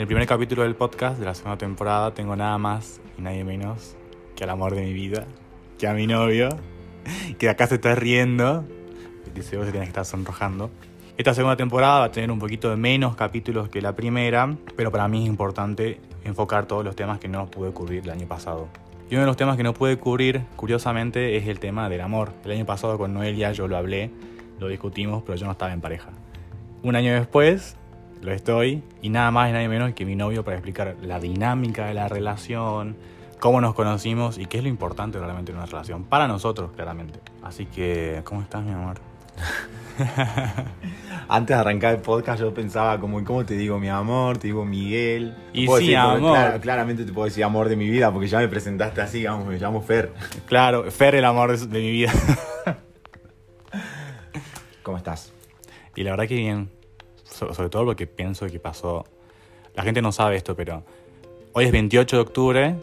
En el primer capítulo del podcast de la segunda temporada tengo nada más y nadie menos que al amor de mi vida, que a mi novio, que acá se está riendo. Dice, vos se tienes que estar sonrojando. Esta segunda temporada va a tener un poquito de menos capítulos que la primera, pero para mí es importante enfocar todos los temas que no pude cubrir el año pasado. Y uno de los temas que no pude cubrir, curiosamente, es el tema del amor. El año pasado con Noelia yo lo hablé, lo discutimos, pero yo no estaba en pareja. Un año después, lo estoy, y nada más y nada menos que mi novio para explicar la dinámica de la relación, cómo nos conocimos y qué es lo importante realmente en una relación. Para nosotros, claramente. Así que, ¿cómo estás, mi amor? Antes de arrancar el podcast yo pensaba como, ¿cómo te digo mi amor? Te digo Miguel. Y sí, decir, amor. claro, claramente te puedo decir amor de mi vida porque ya me presentaste así, digamos, me llamo Fer. Claro, Fer, el amor de, de mi vida. ¿Cómo estás? Y la verdad que bien. So- sobre todo porque pienso que pasó. La gente no sabe esto, pero hoy es 28 de octubre.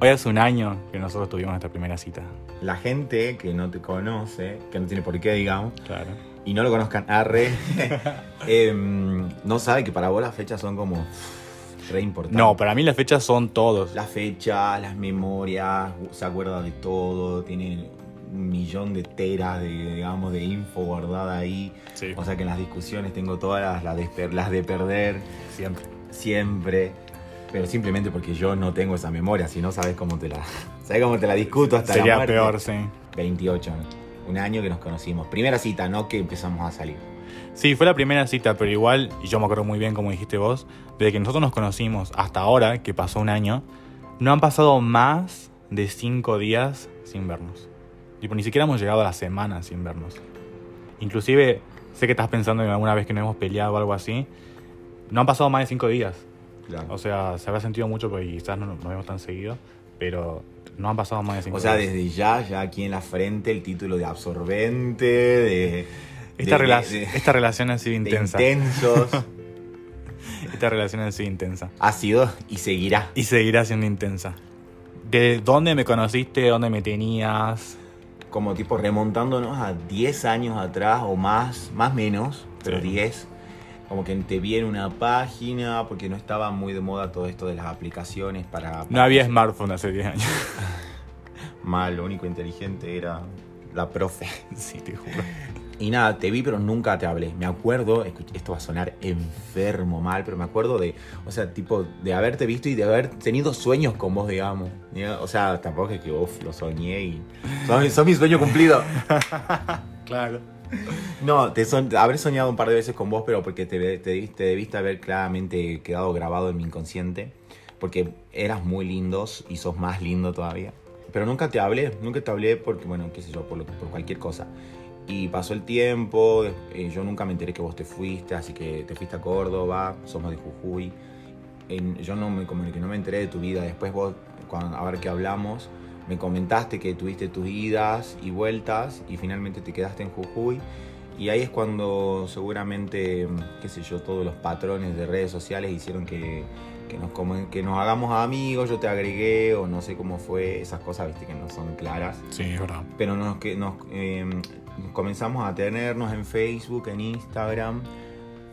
Hoy hace un año que nosotros tuvimos nuestra primera cita. La gente que no te conoce, que no tiene por qué, digamos, Claro. y no lo conozcan, arre, em, no sabe que para vos las fechas son como re importantes. No, para mí las fechas son todos. Las fechas, las memorias, se acuerda de todo, tiene un millón de teras de, digamos, de info guardada ahí. Sí, O sea que en las discusiones tengo todas las, las, de, per- las de perder siempre. siempre. Pero simplemente porque yo no tengo esa memoria, si no sabes cómo te la, sabes cómo te la discuto hasta la Sería muerte. peor, sí. 28, ¿no? un año que nos conocimos. Primera cita, no que empezamos a salir. Sí, fue la primera cita, pero igual, y yo me acuerdo muy bien como dijiste vos, desde que nosotros nos conocimos hasta ahora, que pasó un año, no han pasado más de cinco días sin vernos. Tipo, ni siquiera hemos llegado a la semana sin vernos. Inclusive, sé que estás pensando en alguna vez que no hemos peleado o algo así. No han pasado más de cinco días. Claro. O sea, se habrá sentido mucho porque quizás no nos vemos tan seguido, pero no han pasado más de cinco O sea, días. desde ya, ya aquí en la frente, el título de absorbente, de. Esta, de- esta relación ha sido intensa. intensos. Esta relación ha sido intensa. ha sido y seguirá. Y seguirá siendo intensa. ¿De dónde me conociste? ¿Dónde me tenías? Como tipo remontándonos a 10 años atrás o más, más menos, pero Sí. 10. Como que te vi en una página, porque no estaba muy de moda todo esto de las aplicaciones para. No había smartphone hace 10 años. Mal, lo único inteligente era la profe. sí, te juro. Y nada, te vi pero nunca te hablé. Me acuerdo, esto va a sonar enfermo mal, pero me acuerdo de, o sea, tipo, de haberte visto y de haber tenido sueños con vos, digamos. O sea, tampoco es que uf, lo soñé y... Son, son mi sueño cumplido. Claro. No, te son, habré soñado un par de veces con vos, pero porque te, te, te debiste haber claramente quedado grabado en mi inconsciente. Porque eras muy lindos y sos más lindo todavía. Pero nunca te hablé, nunca te hablé porque, bueno, qué sé yo, por, lo- por cualquier cosa. Y pasó el tiempo, eh, yo nunca me enteré que vos te fuiste, así que te fuiste a Córdoba, somos de Jujuy. En- yo no me, como que no me enteré de tu vida. Después vos, cuando, ahora que hablamos, me comentaste que tuviste tus idas y vueltas y finalmente te quedaste en Jujuy. Y ahí es cuando seguramente, qué sé yo, todos los patrones de redes sociales hicieron que, que nos, comen- que nos hagamos amigos, yo te agregué o no sé cómo fue, esas cosas, viste, que no son claras. Sí, es verdad. Pero nos, que nos eh, comenzamos a tenernos en Facebook, en Instagram.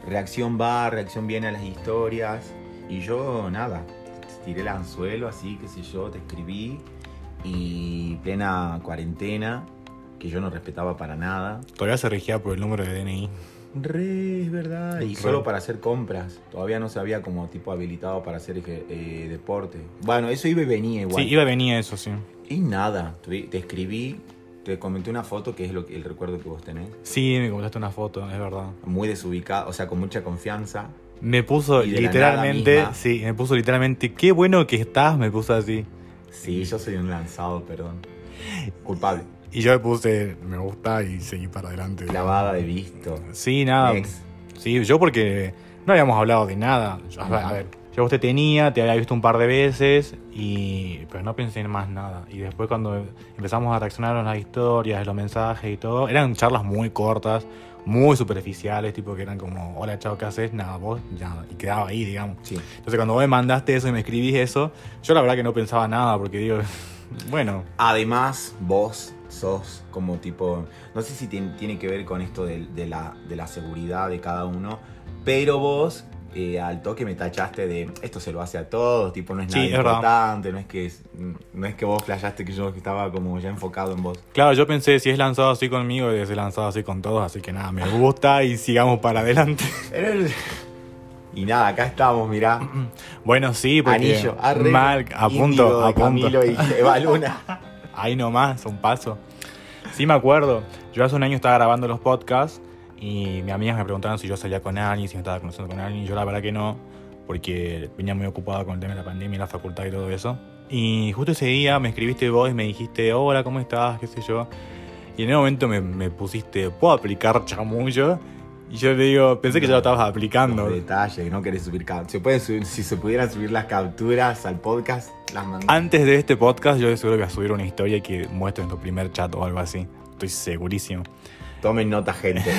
Reacción va, reacción viene a las historias. Y yo, nada, tiré el anzuelo así, qué sé yo, te escribí. Y plena cuarentena, que yo no respetaba para nada. Todavía se regía por el número de DNI. Re, es verdad. Y Re. solo para hacer compras. Todavía no se había como tipo habilitado para hacer eh, deporte. Bueno, eso iba y venía igual. Sí, iba a venir eso, sí. Y nada, te escribí, te comenté una foto que es lo que, el recuerdo que vos tenés. Sí, me comentaste una foto, es verdad. Muy desubicada, o sea, con mucha confianza. Me puso literalmente, sí, me puso literalmente, qué bueno que estás, me puso así. Sí, yo soy un lanzado, perdón. Culpable. Y yo le puse, me gusta y seguí para adelante. Clavada de visto. Sí, nada. Sí, yo porque no habíamos hablado de nada. Yo- a ver, a ver, yo a vos te tenía, te había visto un par de veces, y pero no pensé en más nada. Y después cuando empezamos a reaccionar a las historias, los mensajes y todo, eran charlas muy cortas, muy superficiales, tipo que eran como, hola, chao, ¿qué haces? Nada, vos, ya, y quedaba ahí, digamos. Sí. Entonces cuando vos me mandaste eso y me escribís eso, yo la verdad que no pensaba nada, porque digo, bueno, Además, vos sos como tipo, no sé si tiene, tiene que ver con esto de, de la, de la seguridad de cada uno, pero vos eh, al toque me tachaste de esto se lo hace a todos, tipo no es Sí, nada es verdad. importante, no es que es- no es que vos flashaste que yo estaba como ya enfocado en vos. Claro, yo pensé, si es lanzado así conmigo, es lanzado así con todos, así que nada, me gusta y sigamos para adelante. Y nada, acá estamos, mirá. Bueno, sí, porque Anillo, arre, mal, a punto, a punto. Y Eva Luna. Ahí nomás, un paso. Sí me acuerdo, yo hace un año estaba grabando los podcasts y mis amigas me preguntaron si yo salía con alguien, si me estaba conociendo con alguien, yo la verdad que no, porque venía muy ocupado con el tema de la pandemia y la facultad y todo eso. Y justo ese día me escribiste vos y me dijiste, hola, ¿cómo estás? ¿Qué sé yo? Y en ese momento me, me pusiste, ¿puedo aplicar chamullo? Y yo le digo, pensé que ya lo estabas aplicando. Que no querés subir se pueden subir, Si se pudieran subir las capturas al podcast, las mandamos. Antes de este podcast, yo seguro que voy a subir una historia que muestre en tu primer chat o algo así. Estoy segurísimo. Tomen nota, gente.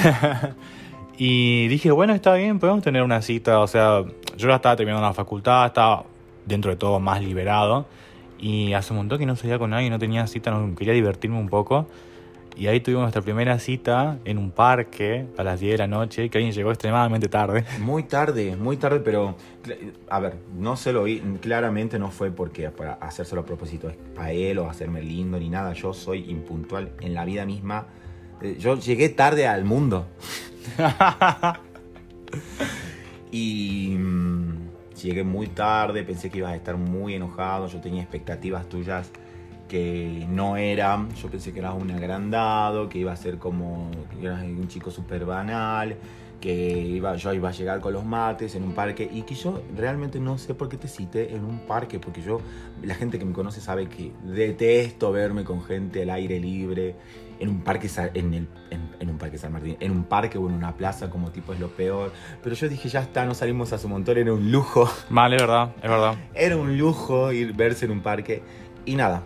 Y dije, bueno, está bien, podemos tener una cita. O sea, yo ya estaba terminando la facultad, estaba dentro de todo más liberado. Y hace un montón que no salía con nadie, no tenía cita, no, quería divertirme un poco. Y ahí tuvimos nuestra primera cita en un parque a las 10 de la noche, que alguien llegó extremadamente tarde. Muy tarde, muy tarde, pero a ver, no se lo vi, claramente no fue porque para hacérselo a propósito a él o hacerme lindo ni nada. Yo soy impuntual en la vida misma. Eh, Yo llegué tarde al mundo. y mm, llegué muy tarde, pensé que ibas a estar muy enojado, yo tenía expectativas tuyas que no eran, yo pensé que eras un agrandado, que iba a ser como que eras un chico súper banal, que iba, yo iba a llegar con los mates en un parque y que yo realmente no sé por qué te cité en un parque, porque yo, la gente que me conoce sabe que detesto verme con gente al aire libre, en un parque, en, el, en, en un parque San Martín, en un parque o en una plaza como tipo es lo peor, pero yo dije ya está, no salimos a su montón, era un lujo. Mal, es verdad, es verdad. Era un lujo ir verse en un parque. Y nada,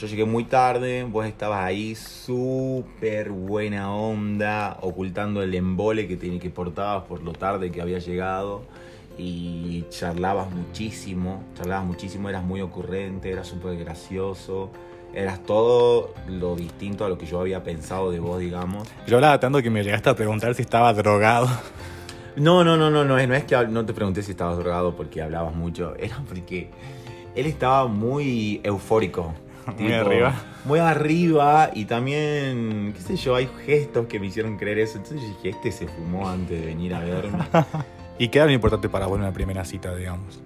yo llegué muy tarde, vos estabas ahí súper buena onda, ocultando el embole que, tenía que portabas por lo tarde que había llegado. Y charlabas muchísimo, charlabas muchísimo, eras muy ocurrente, eras súper gracioso. Eras todo lo distinto a lo que yo había pensado de vos, digamos. Yo hablaba tanto que me llegaste a preguntar si estaba drogado. No, no, no, no, no, es- no es que no te pregunté si estabas drogado porque hablabas mucho, era porque él estaba muy eufórico. Muy arriba. Muy arriba y también, qué sé yo, hay gestos que me hicieron creer eso. Entonces dije, este se fumó antes de venir a verme. ¿Y qué era lo importante para vos en la primera cita, digamos?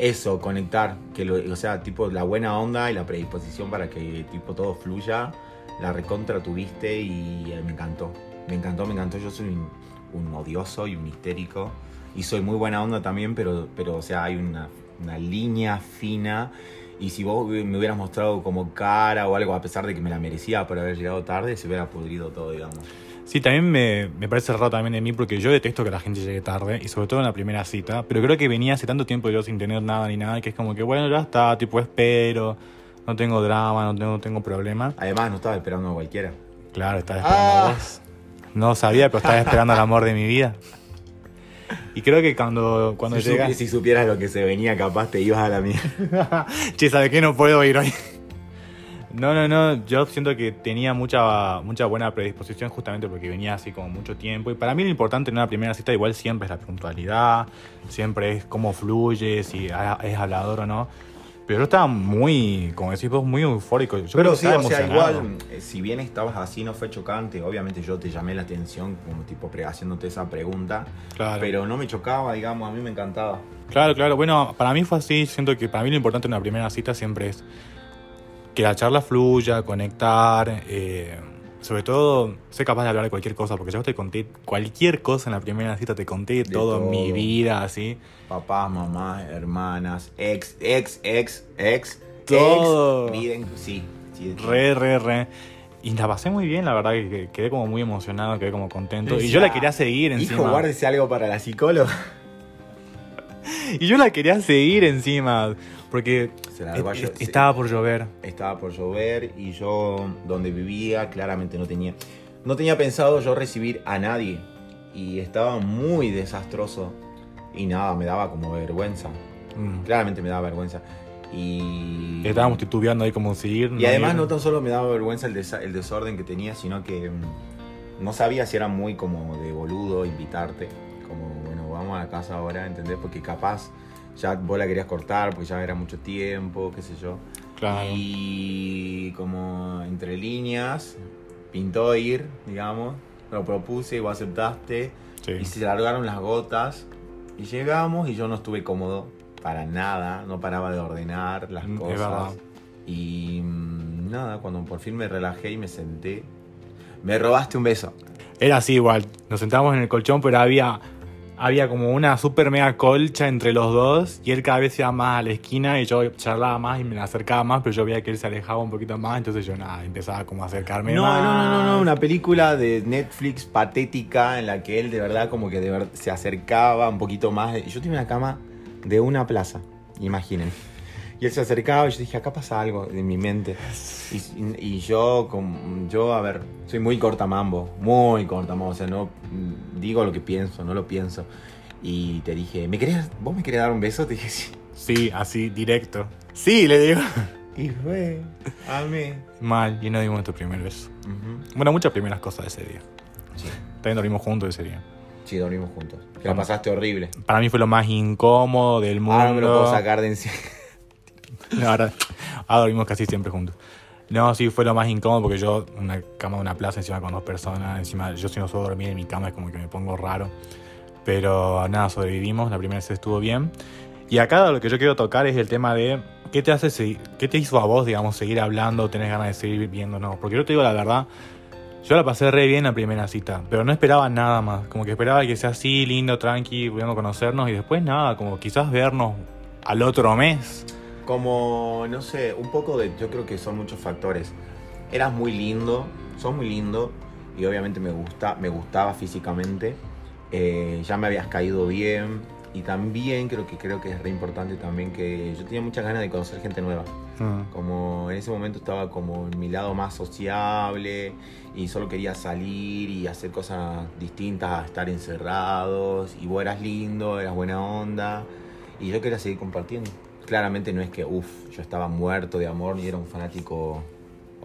Eso, conectar, que lo, o sea, tipo la buena onda y la predisposición para que tipo todo fluya, la recontra tuviste y eh, me encantó. Me encantó, me encantó. Yo soy un, odioso y un histérico y soy muy buena onda también, pero, pero o sea, hay una, una línea fina. Y si vos me hubieras mostrado como cara o algo, a pesar de que me la merecía por haber llegado tarde, se hubiera pudrido todo, digamos. Sí, también me, me parece raro también de mí porque yo detesto que la gente llegue tarde y sobre todo en la primera cita, pero creo que venía hace tanto tiempo yo sin tener nada ni nada que es como que bueno, ya está, tipo espero, no tengo drama, no tengo, no tengo problema. Además, no estaba esperando a cualquiera. Claro, estaba esperando a vos. No sabía, pero estaba esperando al amor de mi vida. Y creo que cuando, cuando si, llega... supi- si supieras lo que se venía, capaz te ibas a la mierda. che, ¿sabes qué? No puedo ir hoy. No, no, no. Yo siento que tenía mucha, mucha buena predisposición justamente porque venía así como mucho tiempo. Y para mí lo importante en una primera cita igual siempre es la puntualidad, siempre es cómo fluye, si es hablador o no. Pero yo estaba muy, como decís vos, muy eufórico. Yo creo Pero que sí, o sea, igual, eh, si bien estabas así, no fue chocante. Obviamente yo te llamé la atención como tipo haciéndote esa pregunta. Claro. Pero no me chocaba, digamos, a mí me encantaba. Claro, claro. Bueno, para mí fue así. Siento que para mí lo importante en una primera cita siempre es que la charla fluya, conectar. eh, sobre todo, ser capaz de hablar de cualquier cosa. Porque yo te conté cualquier cosa en la primera cita. Te conté De todo, todo. mi vida, así. Papás, mamás, hermanas, ex, ex, ex, ex. Todo. Ex, miren, sí. sí Re, re, re. Y la pasé muy bien, la verdad. Que que quedé como muy emocionado, quedé como contento. Y yo la quería seguir Hijo, encima. guárdese algo para la psicóloga. Y yo la quería seguir encima. Porque Est- estaba por llover. estaba por llover y yo donde vivía claramente no tenía no tenía pensado yo recibir a nadie y estaba muy desastroso y nada me daba como vergüenza Mm. claramente me daba vergüenza y Estábamos titubeando ahí como seguir. y además no tan solo me daba vergüenza el desorden que tenía sino que mm, no sabía si era muy como de boludo invitarte como bueno vamos a la casa ahora, ¿entendés? Porque capaz ya vos la querías cortar, porque ya era mucho tiempo, qué sé yo. Claro. Y como entre líneas, pintó ir, digamos, lo propuse y vos aceptaste. Sí. Y se largaron las gotas y llegamos y yo no estuve cómodo para nada, no paraba de ordenar las Mm, cosas. Y mm, nada, cuando por fin me relajé y me senté, me robaste un beso. Era así igual. Nos sentábamos en el colchón, pero había, había como una super mega colcha entre los dos. Y él cada vez iba más a la esquina y yo charlaba más y me acercaba más, pero yo veía que él se alejaba un poquito más. Entonces yo nada, empezaba como a acercarme No, más. no, no, no, no, una película de Netflix patética en la que él de verdad como que de verdad se acercaba un poquito más. Yo tenía una cama de una plaza, imaginen. Y él se acercaba y yo dije, acá pasa algo en mi mente. Y, y yo, como, yo, a ver, soy muy cortamambo, muy cortamambo, o sea, no digo lo que pienso, no lo pienso. Y te dije, ¿me querés, ¿vos me querés dar un beso? Te dije, sí. Sí, así, directo. Sí, le digo. Y fue, amé. Mal, y no dimos nuestro primer beso. Bueno, muchas primeras cosas de ese día. Sí, También dormimos juntos ese día. sí, dormimos juntos. Que la pasaste horrible. Para mí fue lo más incómodo del mundo. Ahora me lo puedo sacar de encima. Ahora dormimos casi siempre juntos. No, sí, fue lo más incómodo porque yo, una cama de una plaza encima con dos personas, encima yo si no suelo dormir en mi cama es como que me pongo raro. Pero nada, sobrevivimos, la primera vez estuvo bien. Y acá lo que yo quiero tocar es el tema de qué te hace seguir, qué te hizo a vos, digamos, seguir hablando, tenés ganas de seguir viéndonos. Porque yo te digo la verdad, yo la pasé re bien la primera cita, pero no esperaba nada más. Como que esperaba que sea así, lindo, tranqui, pudiendo conocernos y después nada, como quizás vernos al otro mes. Como, no sé, un poco de. Yo creo que son muchos factores. Eras muy lindo, sos muy lindo. Y obviamente me, gusta, me gustaba físicamente. eh, ya me habías caído bien. Y también creo que creo que es re importante también que yo tenía muchas ganas de conocer gente nueva. Mm. Como en ese momento estaba como en mi lado más sociable y solo quería salir y hacer cosas distintas a estar encerrados. Y vos eras lindo, eras buena onda y yo quería seguir compartiendo. Claramente no es que, uff, yo estaba muerto de amor y era un fanático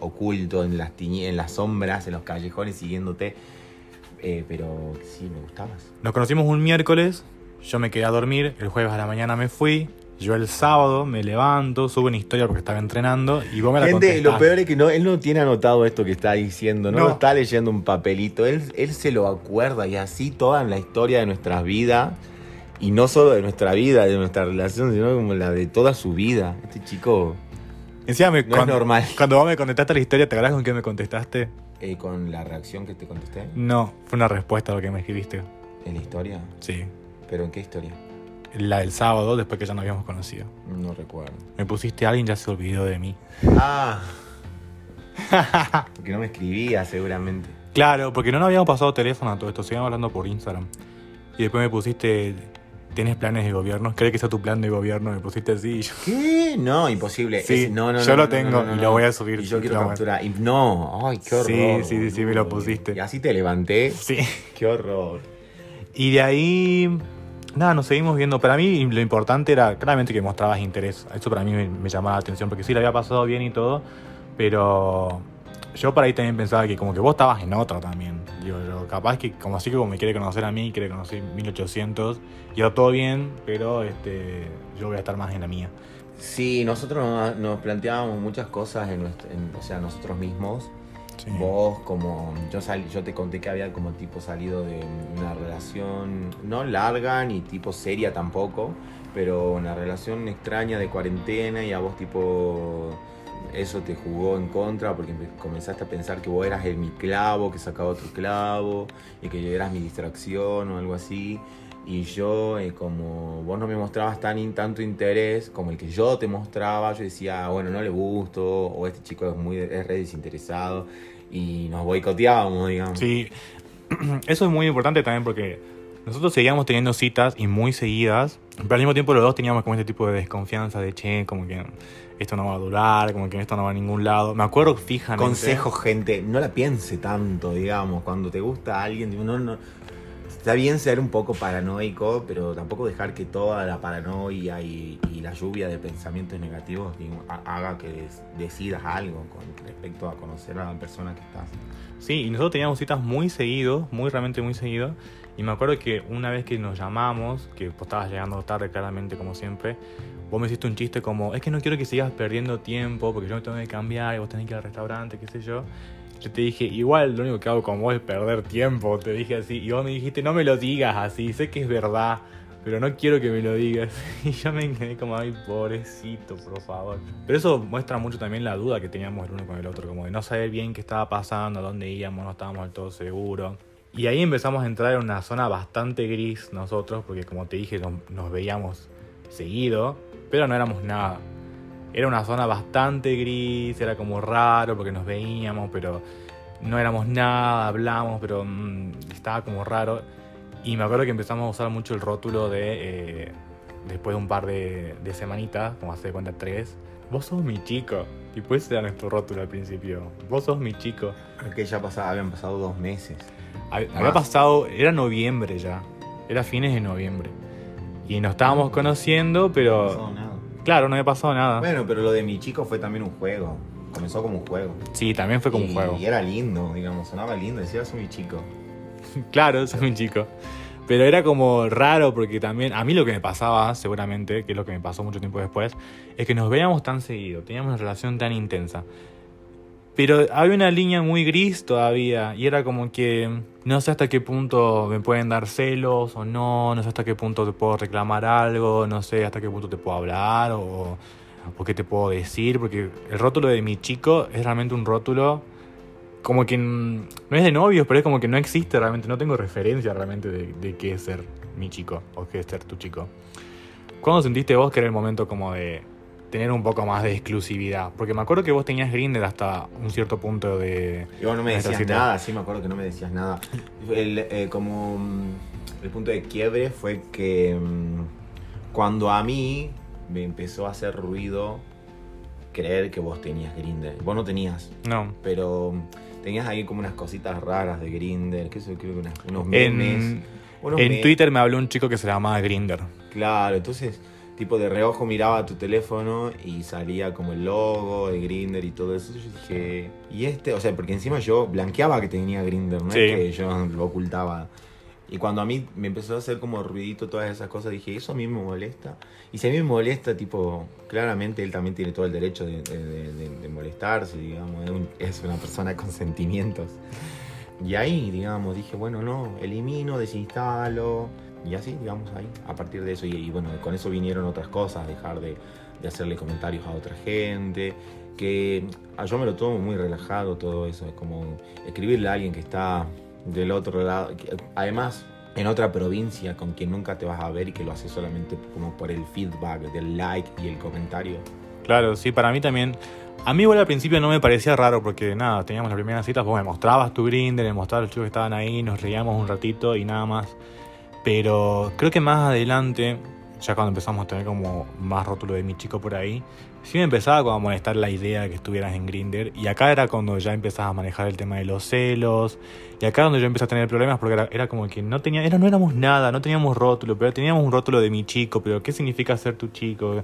oculto en las, en las sombras, en los callejones siguiéndote. Eh, pero sí, me gustabas. Nos conocimos un miércoles, yo me quedé a dormir, el jueves a la mañana me fui, yo el sábado me levanto, subo una historia porque estaba entrenando y vos me la Gente, lo peor es que no, él no tiene anotado esto que está diciendo, no, No. lo está leyendo un papelito, él, él se lo acuerda y así toda la historia de nuestras vidas, y no solo de nuestra vida, de nuestra relación, sino como la de toda su vida. Este chico, Encima me- No es cuando, normal. Cuando vos me contestaste la historia, ¿te acordás con qué me contestaste? eh, con la reacción que te contesté No, fue una respuesta a lo que me escribiste. en la historia, Sí. pero ¿en qué historia? La del sábado, después que ya nos habíamos conocido. No recuerdo. Me pusiste, alguien ya se olvidó de mí. Ah, porque no me escribía seguramente. Claro, porque no nos habíamos pasado teléfono a todo esto, seguíamos hablando por Instagram. Y después me pusiste, ¿tienes planes de gobierno? ¿Crees que sea tu plan de gobierno? Me pusiste así y yo... ¿Qué? No, imposible. Sí, Es- no, no, yo no, lo tengo y lo voy a subir. Y yo quiero capturar. Y no, ay, qué horror. Sí, sí, sí, sí, me lo pusiste. Y así te levanté. Sí. Qué horror. Y de ahí, nada, nos seguimos viendo. Para mí lo importante era claramente que mostrabas interés. Eso para mí me, me llamaba la atención, porque sí, le había pasado bien y todo, pero yo por ahí también pensaba que como que vos estabas en otra también. Digo, yo, capaz que como así que como me quiere conocer a mí, quiere conocer 1800, yo todo bien, pero este, yo voy a estar más en la mía. Sí, nosotros nos, planteábamos muchas cosas en, nuestro- en- o sea, nosotros mismos. Sí. Vos, como yo salí, yo te conté que había como tipo salido de una relación no larga ni tipo seria tampoco, pero una relación extraña de cuarentena y a vos tipo eso te jugó en contra porque comenzaste a pensar que vos eras el mi clavo, que sacaba otro clavo y que yo eras mi distracción o algo así. Y yo, eh, como vos no me mostrabas tan tanto interés como el que yo te mostraba, yo decía, "Ah, bueno, no le gusto, o este chico es muy es re desinteresado, y nos boicoteábamos, digamos. Sí, eso es muy importante también porque nosotros seguíamos teniendo citas y muy seguidas, pero al mismo tiempo los dos teníamos como este tipo de desconfianza de che, como que esto no va a durar, como que esto no va a ningún lado. Me acuerdo fijamente. Consejo, gente, no la piense tanto, digamos, cuando te gusta alguien, no, no, Está bien ser un poco paranoico, pero tampoco dejar que toda la paranoia y, y la lluvia de pensamientos negativos haga que des- decidas algo con respecto a conocer a la persona que estás. Sí, y nosotros teníamos citas muy seguido, muy realmente muy seguido. Y me acuerdo que una vez que nos llamamos, que vos estabas llegando tarde claramente como siempre, vos me hiciste un chiste como, es que no quiero que sigas perdiendo tiempo porque yo me tengo que cambiar y vos tenés que ir al restaurante, qué sé yo. Yo te dije, igual lo único que hago con vos es perder tiempo, te dije así. Y vos me dijiste, no me lo digas así, sé que es verdad, pero no quiero que me lo digas. Y yo me quedé como, ay, pobrecito, por favor. Pero eso muestra mucho también la duda que teníamos el uno con el otro, como de no saber bien qué estaba pasando, a dónde íbamos, no estábamos del todo seguros. Y ahí empezamos a entrar en una zona bastante gris nosotros, porque como te dije, nos, veíamos seguido, pero no éramos nada. Era una zona bastante gris, era como raro porque nos veíamos, pero no éramos nada, hablamos, pero mm, estaba como raro. Y me acuerdo que empezamos a usar mucho el rótulo de, eh, después de un par de, de semanitas, como hace de cuenta tres, vos sos mi chico. Y pues era nuestro rótulo al principio, vos sos mi chico. Creo que ya pasaba, habían pasado dos meses. Hab- Había Más. pasado, era noviembre ya, era fines de noviembre. Y nos estábamos conociendo, No pero... pasó nada. Claro, no había pasado nada. Bueno, pero lo de mi chico fue también un juego. Comenzó como un juego. Sí, también fue como y, un juego. Y era lindo, digamos, sonaba lindo. Decía, soy mi chico. Claro, soy un chico. Pero era como raro porque también, a mí lo que me pasaba, seguramente, que es lo que me pasó mucho tiempo después, es que nos veíamos tan seguido, teníamos una relación tan intensa. Pero había una línea muy gris todavía y era como que no sé hasta qué punto me pueden dar celos o no, no sé hasta qué punto te puedo reclamar algo, no sé hasta qué punto te puedo hablar o, qué te puedo decir, porque el rótulo de mi chico es realmente un rótulo como que no es de novios, pero es como que no existe realmente, no tengo referencia realmente de, de qué es ser mi chico o qué es ser tu chico. ¿Cuándo sentiste vos que era el momento como de tener un poco más de exclusividad? Porque me acuerdo que vos tenías Grindr hasta un cierto punto de... Y vos no me decías cita. nada, sí me acuerdo que no me decías nada. El, eh, como mm, el punto de quiebre fue que mm, cuando a mí me empezó a hacer ruido creer que vos tenías Grinder. Vos no tenías, No. pero mm, tenías ahí como unas cositas raras de Grinder, que eso creo que unos memes. En, unos en memes. Twitter me habló un chico que se llamaba Grinder. Claro, entonces, tipo de reojo miraba tu teléfono y salía como el logo de Grinder y todo eso. Yo dije, ¿y este? O sea, porque encima yo blanqueaba que tenía Grinder, no Sí. es que yo lo ocultaba. Y cuando a mí me empezó a hacer como ruidito todas esas cosas, dije, eso a mí me molesta. Y si a mí me molesta, tipo, claramente él también tiene todo el derecho de, de- de- de molestarse, digamos, es, un- es una persona con sentimientos. Y ahí, digamos, dije, bueno, no, elimino, desinstalo. Y así, digamos, ahí, a partir de eso. Y, y bueno, con eso vinieron otras cosas, dejar de, de hacerle comentarios a otra gente. Que ah, yo me lo tomo muy relajado todo eso. Es como escribirle a alguien que está del otro lado. que, además, en otra provincia con quien nunca te vas a ver y que lo hace solamente como por el feedback, del like y el comentario. Claro, sí, para mí también. A mí igual al principio no me parecía raro porque nada, teníamos las primeras citas, vos me mostrabas tu Grindr, me mostrabas los chicos que estaban ahí, nos reíamos un ratito y nada más. Pero creo que más adelante, ya cuando empezamos a tener como más rótulo de mi chico por ahí, sí me empezaba como a molestar la idea de que estuvieras en Grindr. Y acá era cuando ya empezabas a manejar el tema de los celos. Y acá donde yo empecé a tener problemas porque era, era como que no tenía, era, no éramos nada, no teníamos rótulo, pero teníamos un rótulo de mi chico, pero ¿qué significa ser tu chico?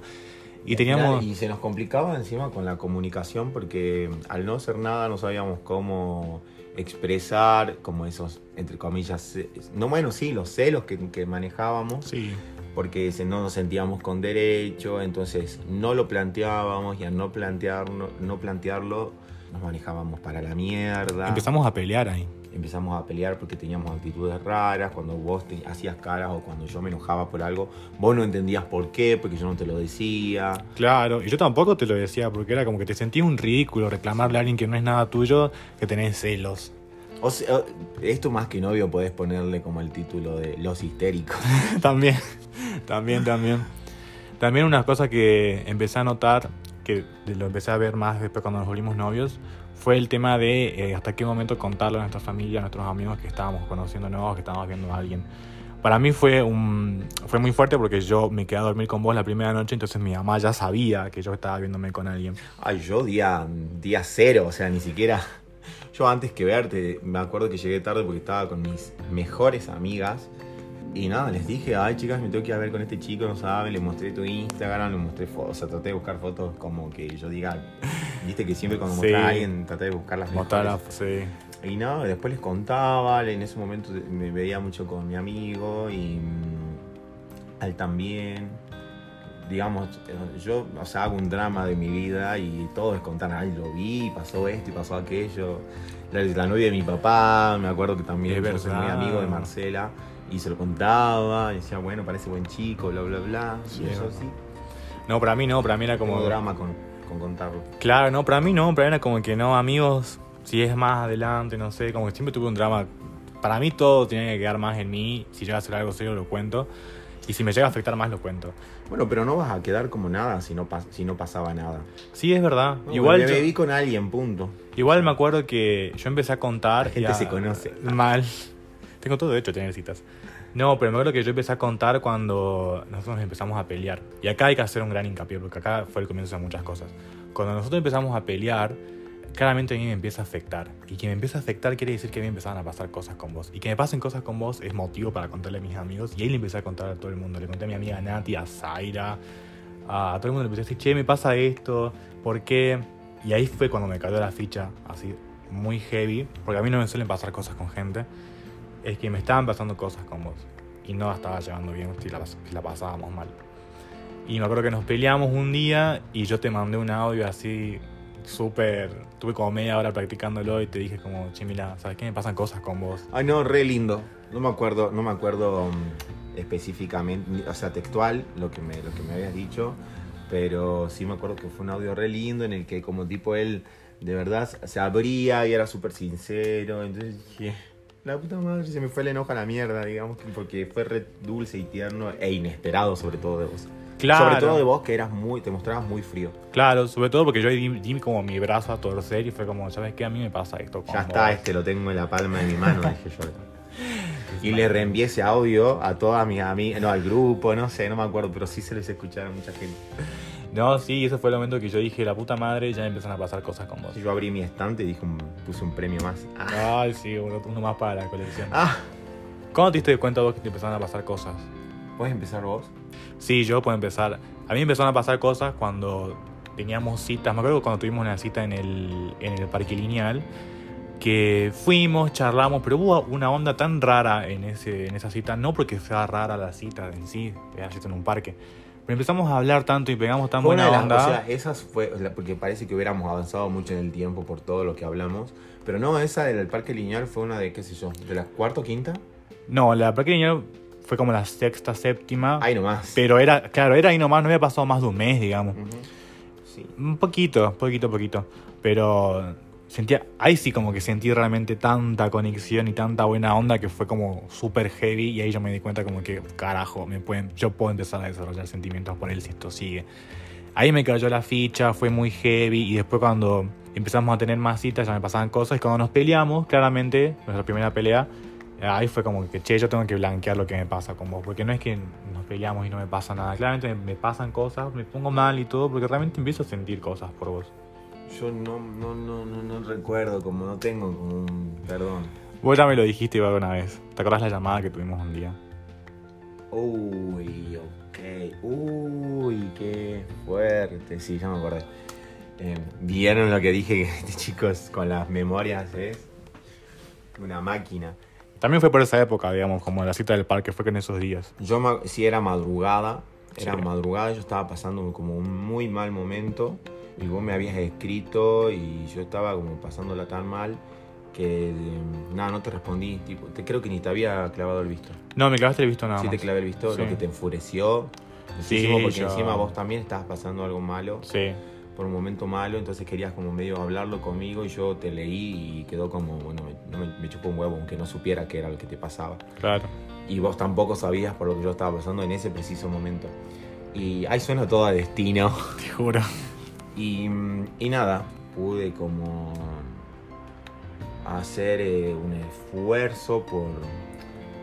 Y teníamos... y se nos complicaba encima con la comunicación porque al no ser nada no sabíamos cómo expresar como esos, entre comillas, ce- no bueno, sí, los celos que, que manejábamos Sí. porque no nos sentíamos con derecho, entonces no lo planteábamos y al no, plantearlo, no plantearlo nos manejábamos para la mierda. Empezamos a pelear ahí. Empezamos a pelear porque teníamos actitudes raras, cuando vos te hacías caras o cuando yo me enojaba por algo, vos no entendías por qué, porque yo no te lo decía. Claro, y yo tampoco te lo decía porque era como que te sentías un ridículo reclamarle a alguien que no es nada tuyo que tenés celos. O sea, esto más que novio podés ponerle como el título de Los Histéricos. también, también, también. También una cosa que empecé a notar, que lo empecé a ver más después cuando nos volvimos novios, fue el tema de eh, hasta qué momento contarle a nuestra familia, a nuestros amigos que estábamos conociendo nuevos, que estábamos viendo a alguien. Para mí fue, un, fue muy fuerte porque yo me quedé a dormir con vos la primera noche, entonces mi mamá ya sabía que yo estaba viéndome con alguien. Ay, yo día, día cero, o sea, ni siquiera... Yo antes que verte, me acuerdo que llegué tarde porque estaba con mis mejores amigas. Y nada, les dije, ay chicas, me tengo que ir a ver con este chico, no saben, les mostré tu Instagram, les mostré fotos, o sea, traté de buscar fotos como que yo diga, viste que siempre cuando Sí. mostré a alguien traté de buscar las Mostrar la- mejores. sí. Y no, después les contaba, en ese momento me veía mucho con mi amigo y mm, él también. Digamos, yo, o sea, hago un drama de mi vida y todo es contar, ay, lo vi, pasó esto y pasó aquello. La, la novia de mi papá, me acuerdo que también Es yo soy muy amigo de Marcela y se lo contaba y decía, bueno, parece buen chico, bla, bla, bla. Sí. Y eso sí, No, para mí no, para mí era como como... drama con, con contarlo. Claro, no, para mí no, para mí era como que no, amigos, si es más adelante, no sé, como que siempre tuve un drama. Para mí todo tiene que quedar más en mí, si llega a ser algo serio lo cuento, y si me llega a afectar más lo cuento. Bueno, pero no vas a quedar como nada si no, pas- si no pasaba nada. Sí, es verdad. No, igual, me yo- bebí con alguien, punto. igual me acuerdo que yo empecé a contar... La gente y a- se conoce. Mal. Tengo todo derecho a tener citas. No, pero me acuerdo que yo empecé a contar cuando nosotros empezamos a pelear. Y acá hay que hacer un gran hincapié, porque acá fue el comienzo de muchas cosas. Cuando nosotros empezamos a pelear, claramente a mí me empieza a afectar. Y que me empieza a afectar quiere decir que a mí empezaban a pasar cosas con vos. Y que me pasen cosas con vos es motivo para contarle a mis amigos. Y ahí le empecé a contar a todo el mundo. Le conté a mi amiga Nati, a Zaira, a todo el mundo le empecé a decir, che, me pasa esto, ¿por qué? Y ahí fue cuando me cayó la ficha, así, muy heavy, porque a mí no me suelen pasar cosas con gente. Es que me estaban pasando cosas con vos. Y no la estaba llevando bien, si la, la pasábamos mal. Y me acuerdo que nos peleamos un día y yo te mandé un audio así súper... Tuve como media hora practicándolo y te dije como, che, mira, ¿sabes qué? Me pasan cosas con vos. Ay, no, re lindo. No me acuerdo, no me acuerdo mm, específicamente, o sea, textual, lo que, me, lo que me habías dicho, pero sí me acuerdo que fue un audio re lindo en el que como tipo él de verdad se abría y era súper sincero. Entonces dije, la puta madre, se me fue el enojo a la mierda, digamos, que- porque fue re dulce y tierno e inesperado sobre todo de vos. Claro. Sobre todo de vos que eras muy, te mostrabas muy frío. Claro, sobre todo porque yo di, di como mi brazo a torcer y fue como, ¿sabes qué? A mí me pasa esto Ya está, vos". este lo tengo en la palma de mi mano, dije yo. Y le reenvié ese audio a todas mis amigas, no, al grupo, no sé, no me acuerdo, pero sí se les escucharon a mucha gente. No, sí, ese fue el momento que yo dije, la puta madre, ya empiezan a pasar cosas con vos. Yo abrí mi estante y dije, un- puse un premio más. Ah, Ay, sí, uno, uno más para la colección. ah. ¿Cuándo te diste cuenta vos que te empezaron a pasar cosas? ¿puedes empezar vos? Sí, yo puedo empezar. A mí empezaron a pasar cosas cuando teníamos citas. Me acuerdo cuando tuvimos una cita en el, en el parque lineal. Que fuimos, charlamos, pero hubo una onda tan rara en, ese, en esa cita. No porque sea rara la cita en sí, era cita en un parque. Pero empezamos a hablar tanto y pegamos tan buena una de las- onda. o sea, esas fue, porque parece que hubiéramos avanzado mucho en el tiempo por todo lo que hablamos. Pero no, esa del parque lineal fue una de, qué sé yo, de la cuarta o quinta. no, la parque lineal fue como la sexta, séptima. Ahí nomás. Pero era, claro, era ahí nomás, no había pasado más de un mes, digamos. Sí. Un poquito, poquito, poquito. Pero sentía, ahí sí como que sentí realmente tanta conexión y tanta buena onda que fue como súper heavy y ahí yo me di cuenta como que, carajo, me pueden, yo puedo empezar a desarrollar sentimientos por él si esto sigue. Ahí me cayó la ficha, fue muy heavy y después cuando empezamos a tener más citas ya me pasaban cosas y cuando nos peleamos, claramente, nuestra primera pelea, ahí fue como que, che, yo tengo que blanquear lo que me pasa con vos, porque no es que nos peleamos y no me pasa nada, claramente me pasan cosas, me pongo mal y todo, porque realmente empiezo a sentir cosas por vos. Yo no, no, no, recuerdo, como no tengo como un... Perdón. Vos ya me lo dijiste igual una vez. ¿Te acordás la llamada que tuvimos un día? Uy, ok. Uy, qué fuerte. Sí, ya me acordé. Eh, ¿Vieron lo que dije? Que este chico es- con las memorias es una máquina. También fue por esa época, digamos, como la cita del parque, fue que en esos días. Yo si era madrugada, era Sí. madrugada, yo estaba pasando como un muy mal momento y vos me habías escrito y yo estaba como pasándola tan mal que eh, nada, no te respondí, tipo, te creo que ni te había clavado el visto. No, me clavaste el visto nada sí más. te clavé el visto, Sí. lo que te enfureció. Sí, porque yo- encima vos también estabas pasando algo malo, Sí, por un momento malo, entonces querías como medio hablarlo conmigo y yo te leí y quedó como, bueno, me, no me, me chupó un huevo, aunque no supiera qué era lo que te pasaba. claro. Y vos tampoco sabías por lo que yo estaba pasando en ese preciso momento. Y ahí suena todo a destino. Te juro. Y, y nada, pude como hacer eh, un esfuerzo por,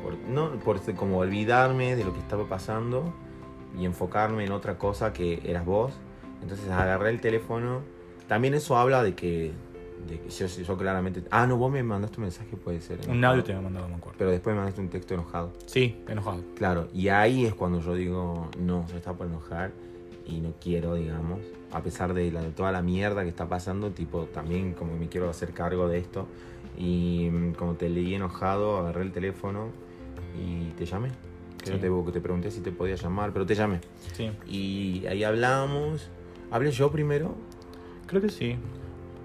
por, no, por este, como olvidarme de lo que estaba pasando y enfocarme en otra cosa que eras vos. Entonces agarré el teléfono. También eso habla de que de que yo, yo claramente... Ah, no, vos me mandaste un mensaje, puede ser. Un audio te había mandado, me acuerdo. Pero después me mandaste un texto enojado. Sí, enojado. Claro, y ahí es cuando yo digo, no, se está por enojar y no quiero, digamos, a pesar de, la- de toda la mierda que está pasando, tipo, también como me quiero hacer cargo de esto. Y mm, como te leí enojado, agarré el teléfono y te llamé. Creo Sí. que te, te pregunté si te podía llamar, pero te llamé. Sí, Y ahí hablamos. ¿Hablé yo primero? creo que sí.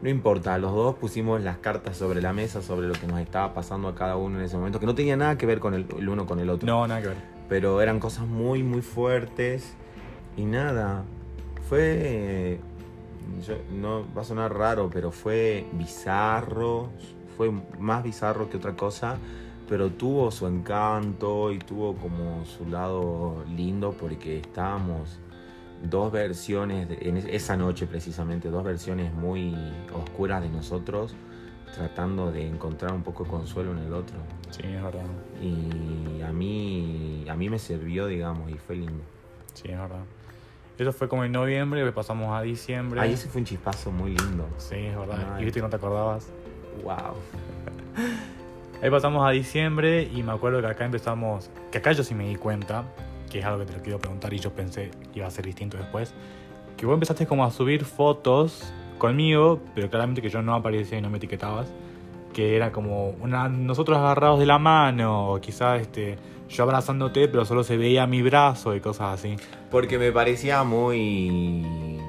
No importa, los dos pusimos las cartas sobre la mesa, sobre lo que nos estaba pasando a cada uno en ese momento, que no tenía nada que ver con el, el uno con el otro No, nada que ver. pero eran cosas muy, muy fuertes. Y nada, fue. yo- no va a sonar raro, pero fue bizarro. Fue más bizarro que otra cosa. Pero tuvo su encanto y tuvo como su lado lindo porque estábamos dos versiones, de- en es- esa noche precisamente, dos versiones muy oscuras de nosotros, tratando de encontrar un poco de consuelo en el otro. Sí, es verdad. Y a mí, a mí me sirvió, digamos, y fue lindo. Sí, es verdad. Eso fue como en noviembre, después pasamos a diciembre. Ahí ese fue un chispazo muy lindo. Sí, es verdad. Ay. Y viste que no te acordabas. Wow. Ahí pasamos a diciembre y me acuerdo que acá empezamos, que acá yo sí me di cuenta, que es algo que te lo quiero preguntar y yo pensé que iba a ser distinto después, que vos empezaste como a subir fotos conmigo, pero claramente que yo no aparecía y no me etiquetabas, que era como una, nosotros agarrados de la mano, o quizás este, yo abrazándote, pero solo se veía mi brazo y cosas así. Porque me parecía muy.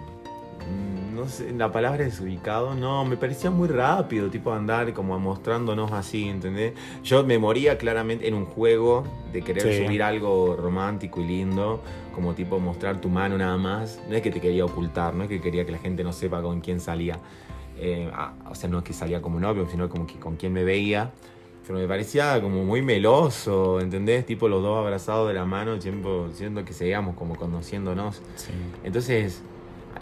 No sé, la palabra desubicado, no, me parecía muy rápido, tipo andar como mostrándonos así, ¿entendés? Yo me moría claramente en un juego de querer Sí. subir algo romántico y lindo, como tipo mostrar tu mano nada más. No es que te quería ocultar, no es que quería que la gente no sepa con quién salía. Eh, ah, o sea, no es que salía como novio, sino como que con quién me veía. Pero me parecía como muy meloso, ¿entendés? Tipo los dos abrazados de la mano, siempre siendo que seguíamos como conociéndonos. Sí. Entonces,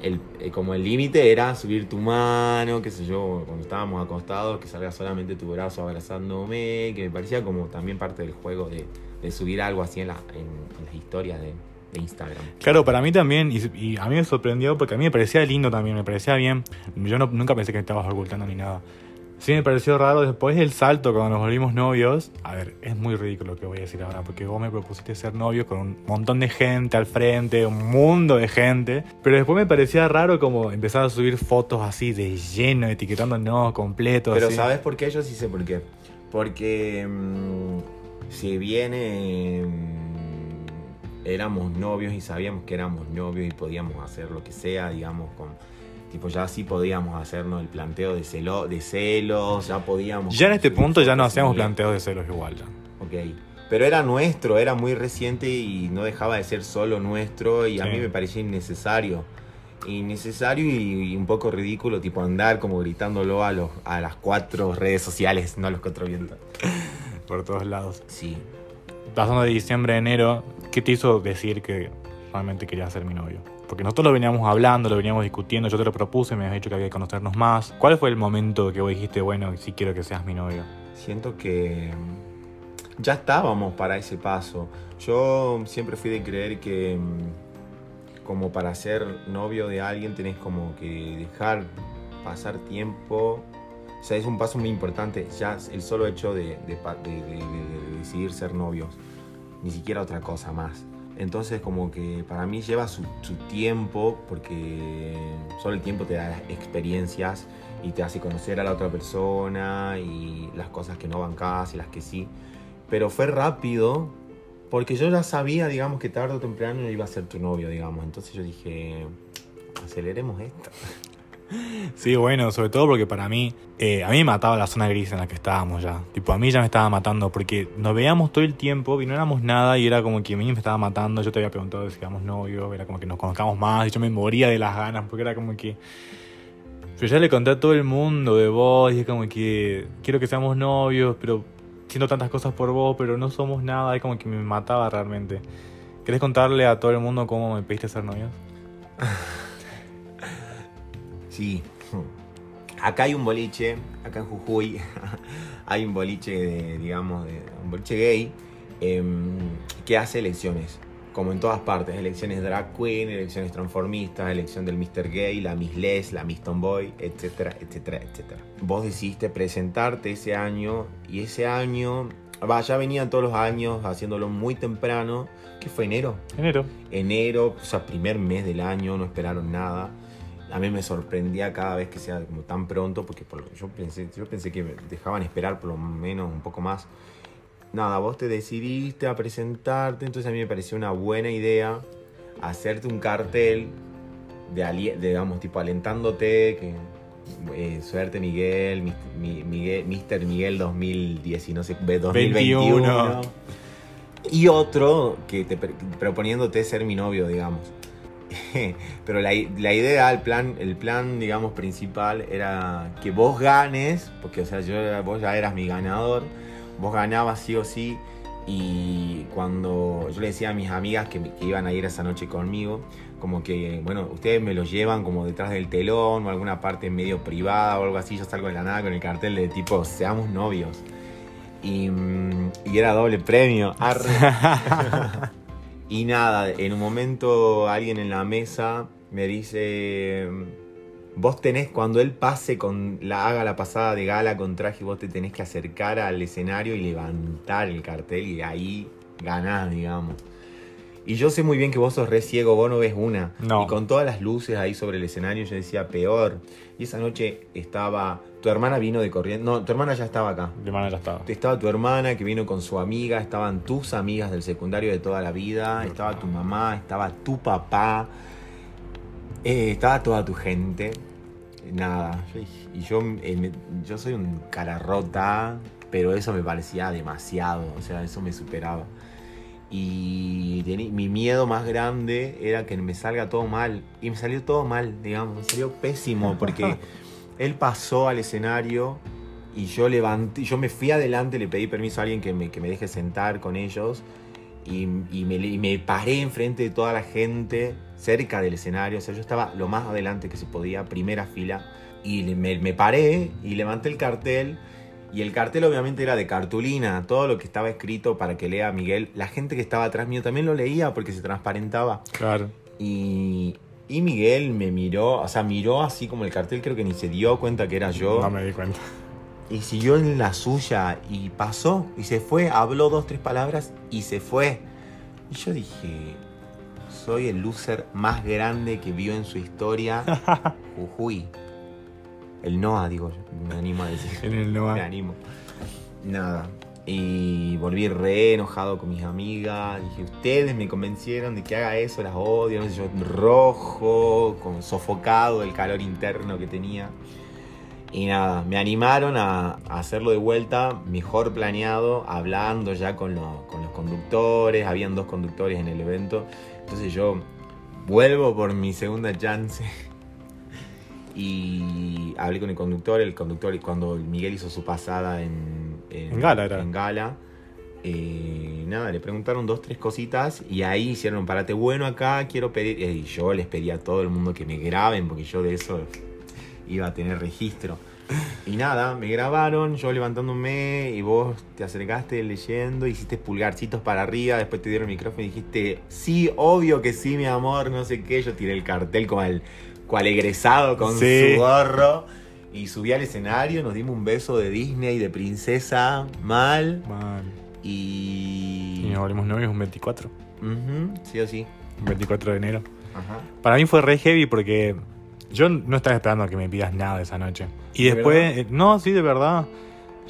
el, eh, como el límite era subir tu mano, qué sé yo, cuando estábamos acostados, que salga solamente tu brazo abrazándome, que me parecía como también parte del juego de, de subir algo así en, la- en- en las historias de, de Instagram. Claro, para mí también, y, y a mí me sorprendió porque a mí me parecía lindo también, me parecía bien. Yo no- nunca pensé que estabas ocultando ni nada. Sí me pareció raro después del salto cuando nos volvimos novios. A ver, es muy ridículo lo que voy a decir ahora, porque vos me propusiste ser novio con un montón de gente al frente, un mundo de gente. Pero después me parecía raro como empezar a subir fotos así de lleno, etiquetándonos completo. Pero así. ¿sabes por qué? Yo sí sé por qué. Porque mm, si bien eh, mm, éramos novios y sabíamos que éramos novios y podíamos hacer lo que sea, digamos, con tipo ya sí podíamos hacernos el planteo de celo, de celos, ya podíamos. Ya en este punto ya no hacíamos planteos de celos igual ya. Ok. Pero era nuestro, era muy reciente y no dejaba de ser solo nuestro y a mí me parecía innecesario. Innecesario y, y un poco ridículo, tipo andar como gritándolo a, los, a las cuatro redes sociales, no a los cuatro vientos. Por todos lados. Sí. pasando de diciembre a enero, ¿qué te hizo decir que realmente querías ser mi novio? Porque nosotros lo veníamos hablando, lo veníamos discutiendo, yo te lo propuse, me has dicho que había que conocernos más. ¿Cuál fue el momento que vos dijiste, bueno, sí quiero que seas mi novio? Siento que mm, ya estábamos para ese paso. Yo siempre fui de creer que mm, como para ser novio de alguien tenés como que dejar pasar tiempo. O sea, es un paso muy importante. Ya el solo hecho de- de decidir ser novios. Ni siquiera otra cosa más. Entonces como que para mí lleva su, tiempo porque solo el tiempo te da experiencias y te hace conocer a la otra persona y las cosas que no bancás y las que sí. Pero fue rápido porque yo ya sabía, digamos, que tarde o temprano iba a ser tu novio, digamos. Entonces yo dije, aceleremos esto. Sí, bueno, sobre todo porque para mí, eh, a mí me mataba la zona gris en la que estábamos ya. Tipo, a mí ya me estaba matando porque nos veíamos todo el tiempo y no éramos nada y era como que a mí me estaba matando. Yo te había preguntado si éramos novios, era como que nos conozcamos más y yo me moría de las ganas porque era como que... Yo ya le conté a todo el mundo de vos y es como que quiero que seamos novios, pero siento tantas cosas por vos, pero no somos nada, es como que me mataba realmente. ¿Querés contarle a todo el mundo cómo me pediste ser novios? Sí. Acá hay un boliche, acá en Jujuy, hay un boliche, de, digamos, de, un boliche gay em, que hace elecciones. como en todas partes, elecciones drag queen, elecciones transformistas, elección del Mr. Gay, la Miss Les, la Miss Tomboy, etcétera, etcétera, etcétera. Vos decidiste presentarte ese año y ese año, va, ya venían todos los años haciéndolo muy temprano, que fue enero. Enero. Enero, o sea, primer mes del año, no esperaron nada. A mí me sorprendía cada vez que sea como tan pronto, porque por lo que yo pensé, yo pensé que me dejaban esperar por lo menos un poco más nada, vos te decidiste a presentarte, entonces a mí me pareció una buena idea hacerte un cartel de, de, digamos, tipo alentándote, que eh, suerte Miguel, mi- Miguel, Mr. Miguel 2010 y no sé, 2021. 21. Y otro que te proponiéndote ser mi novio, digamos. Pero la, la idea, el plan, el plan, digamos, principal era que vos ganes, porque, o sea, yo, vos ya eras mi ganador, vos ganabas sí o sí, y cuando yo le decía a mis amigas que, que iban a ir esa noche conmigo, como que, bueno, ustedes me lo llevan como detrás del telón o alguna parte medio privada o algo así, yo salgo de la nada con el cartel de tipo, seamos novios. Y, mm, y era doble premio. Arre. y nada, en un momento alguien en la mesa me dice, vos tenés, cuando él pase con la haga la pasada de gala con traje, vos te tenés que acercar al escenario y levantar el cartel y ahí ganás, digamos. Y yo sé muy bien que vos sos re ciego, vos no ves una. No. Y con todas las luces ahí sobre el escenario yo decía, peor. Y esa noche estaba, tu hermana vino de corriente, no, tu hermana ya estaba acá. De manera estaba. Estaba tu hermana que vino con su amiga, estaban tus amigas del secundario de toda la vida, estaba tu mamá, estaba tu papá, eh, estaba toda tu gente. Nada, y yo, eh, yo soy un cara rota, pero eso me parecía demasiado, o sea, eso me superaba. Y tení- mi miedo más grande era que me salga todo mal. Y me salió todo mal, digamos, me salió pésimo, porque él pasó al escenario y yo levanté, yo me fui adelante, le pedí permiso a alguien que me, que me deje sentar con ellos y, y me, y me paré enfrente de toda la gente cerca del escenario, o sea, yo estaba lo más adelante que se podía, primera fila, y me, me paré y levanté el cartel. Y el cartel obviamente era de cartulina, todo lo que estaba escrito para que lea Miguel. La gente que estaba atrás mío también lo leía porque se transparentaba. Claro. Y, y Miguel me miró, o sea, miró así como el cartel, creo que ni se dio cuenta que era yo. No me di cuenta. Y siguió en la suya y pasó y se fue, habló dos, tres palabras y se fue. Y yo dije, soy el loser más grande que vio en su historia Jujuy. El Noah, digo yo, me animo a decir. En el Me Noah. animo. Nada. Y volví re enojado con mis amigas. Dije, ustedes me convencieron de que haga eso, las odio. No sé, yo rojo, con, sofocado del calor interno que tenía. Y nada, me animaron a, a hacerlo de vuelta, mejor planeado, hablando ya con, lo- con los conductores. Habían dos conductores en el evento. Entonces yo vuelvo por mi segunda chance. Y hablé con el conductor, el conductor cuando Miguel hizo su pasada en, En Gala era. en Gala, eh, nada, le preguntaron dos, tres cositas y ahí hicieron un parate bueno acá, quiero pedir, y yo les pedí a todo el mundo que me graben porque yo de eso iba a tener registro. Y nada, me grabaron, yo levantándome y vos te acercaste leyendo, hiciste pulgarcitos para arriba, después te dieron el micrófono y dijiste, sí, obvio que sí, mi amor, no sé qué. Yo tiré el cartel como el cual egresado con Sí. su gorro y subí al escenario, nos dimos un beso de Disney, de princesa, mal. Man. Y... Y nos volvimos novios un 24. Ujú, sí o sí. Un 24 de enero. Ajá. Para mí fue re heavy porque yo no estaba esperando a que me pidas nada esa noche. Y ¿De después, verdad? eh, no, sí, de verdad.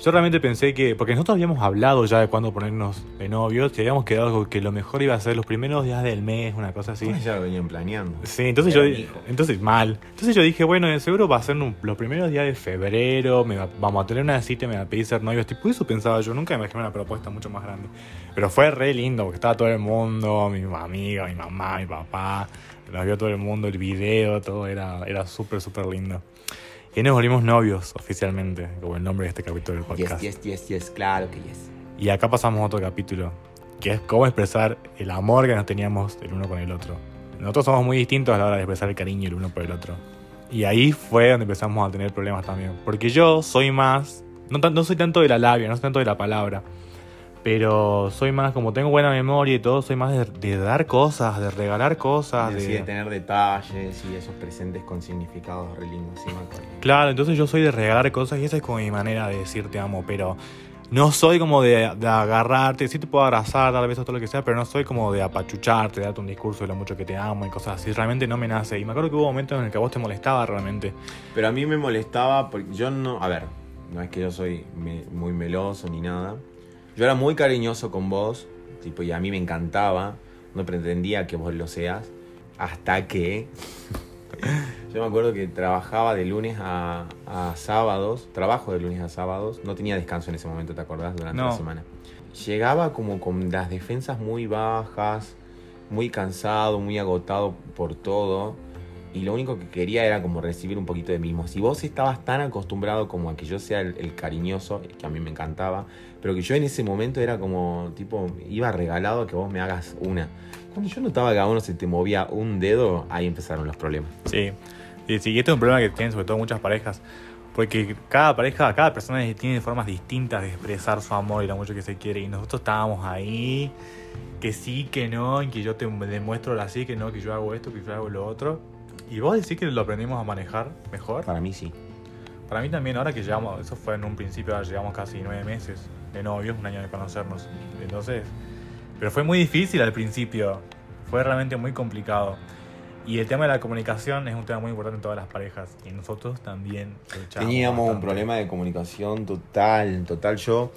Yo realmente pensé que, porque nosotros habíamos hablado ya de cuándo ponernos de novios y habíamos quedado con que lo mejor iba a ser los primeros días del mes, una cosa así. Ya lo venían planeando. Sí, entonces Era yo, entonces mal. Entonces yo dije, bueno, de seguro va a ser un- los primeros días de febrero, me va- vamos a tener una cita me va a pedir ser novios. Tipo, eso pensaba yo, nunca me imaginé una propuesta mucho más grande. Pero fue re lindo, porque estaba todo el mundo, mi amiga, mi mamá, mi papá, nos vio todo el mundo, el video, todo era, era súper, súper lindo. Y nos volvimos novios oficialmente, como el nombre de este capítulo del Yes, podcast. yes, yes, yes, claro que yes. Y acá pasamos a otro capítulo, que es cómo expresar el amor que nos teníamos el uno con el otro. Nosotros somos muy distintos a la hora de expresar el cariño el uno por el otro. Y ahí fue donde empezamos a tener problemas también. Porque yo soy más, no, no soy tanto de la labia, no soy tanto de la palabra, Pero soy más, como tengo buena memoria y todo, soy más de, de dar cosas, de regalar cosas. de, sí, de- tener detalles y esos presentes con significados re lindos. Sí. Claro, entonces yo soy de regalar cosas y esa es como mi manera de decir te amo, pero no soy como de, de agarrarte, sí te puedo abrazar, dar besos, todo lo que sea, pero no soy como de apachucharte, de darte un discurso de lo mucho que te amo y cosas así, realmente no me nace. Y me acuerdo que hubo momentos en el que a vos te molestaba realmente. Pero a mí me molestaba porque yo no. A ver, no es que yo soy me- muy meloso ni nada. Yo era muy cariñoso con vos, tipo, y a mí me encantaba. No pretendía que vos lo seas. Hasta que. yo me acuerdo que trabajaba de lunes a, a sábados. Trabajo de lunes a sábados. No tenía descanso en ese momento, ¿te acordás? Durante No. la semana. Llegaba como con las defensas muy bajas, muy cansado, muy agotado por todo y lo único que quería era como recibir un poquito de mimo. Si vos estabas tan acostumbrado como a que yo sea el, el cariñoso, que a mí me encantaba, pero que yo en ese momento era como, tipo, iba regalado a que vos me hagas una. Cuando yo notaba que a uno se te movía un dedo, ahí empezaron los problemas. Sí, y sí, y este es un problema que tienen sobre todo muchas parejas, porque cada pareja, cada persona tiene formas distintas de expresar su amor y lo mucho que se quiere, y nosotros estábamos ahí, que sí, que no, y que yo te demuestro así, que no, que yo hago esto, que yo hago lo otro, y vos decís que lo aprendimos a manejar mejor. Para mí sí. Para mí también, ahora que llevamos, eso fue en un principio, ahora llevamos casi nueve meses de novios, un año de conocernos. Entonces, pero fue muy difícil al principio, fue realmente muy complicado. Y el tema de la comunicación es un tema muy importante en todas las parejas. Y nosotros también Teníamos un problema de comunicación total, total. Yo,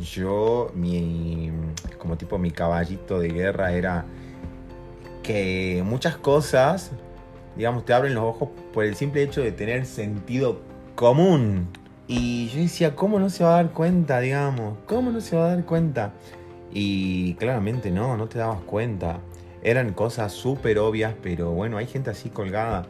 yo, mi, como tipo mi caballito de guerra era que muchas cosas, digamos, te abren los ojos por el simple hecho de tener sentido común. Y yo decía, ¿cómo no se va a dar cuenta, digamos? ¿Cómo no se va a dar cuenta? Y claramente no, no te dabas cuenta. Eran cosas súper obvias, pero bueno, hay gente así colgada.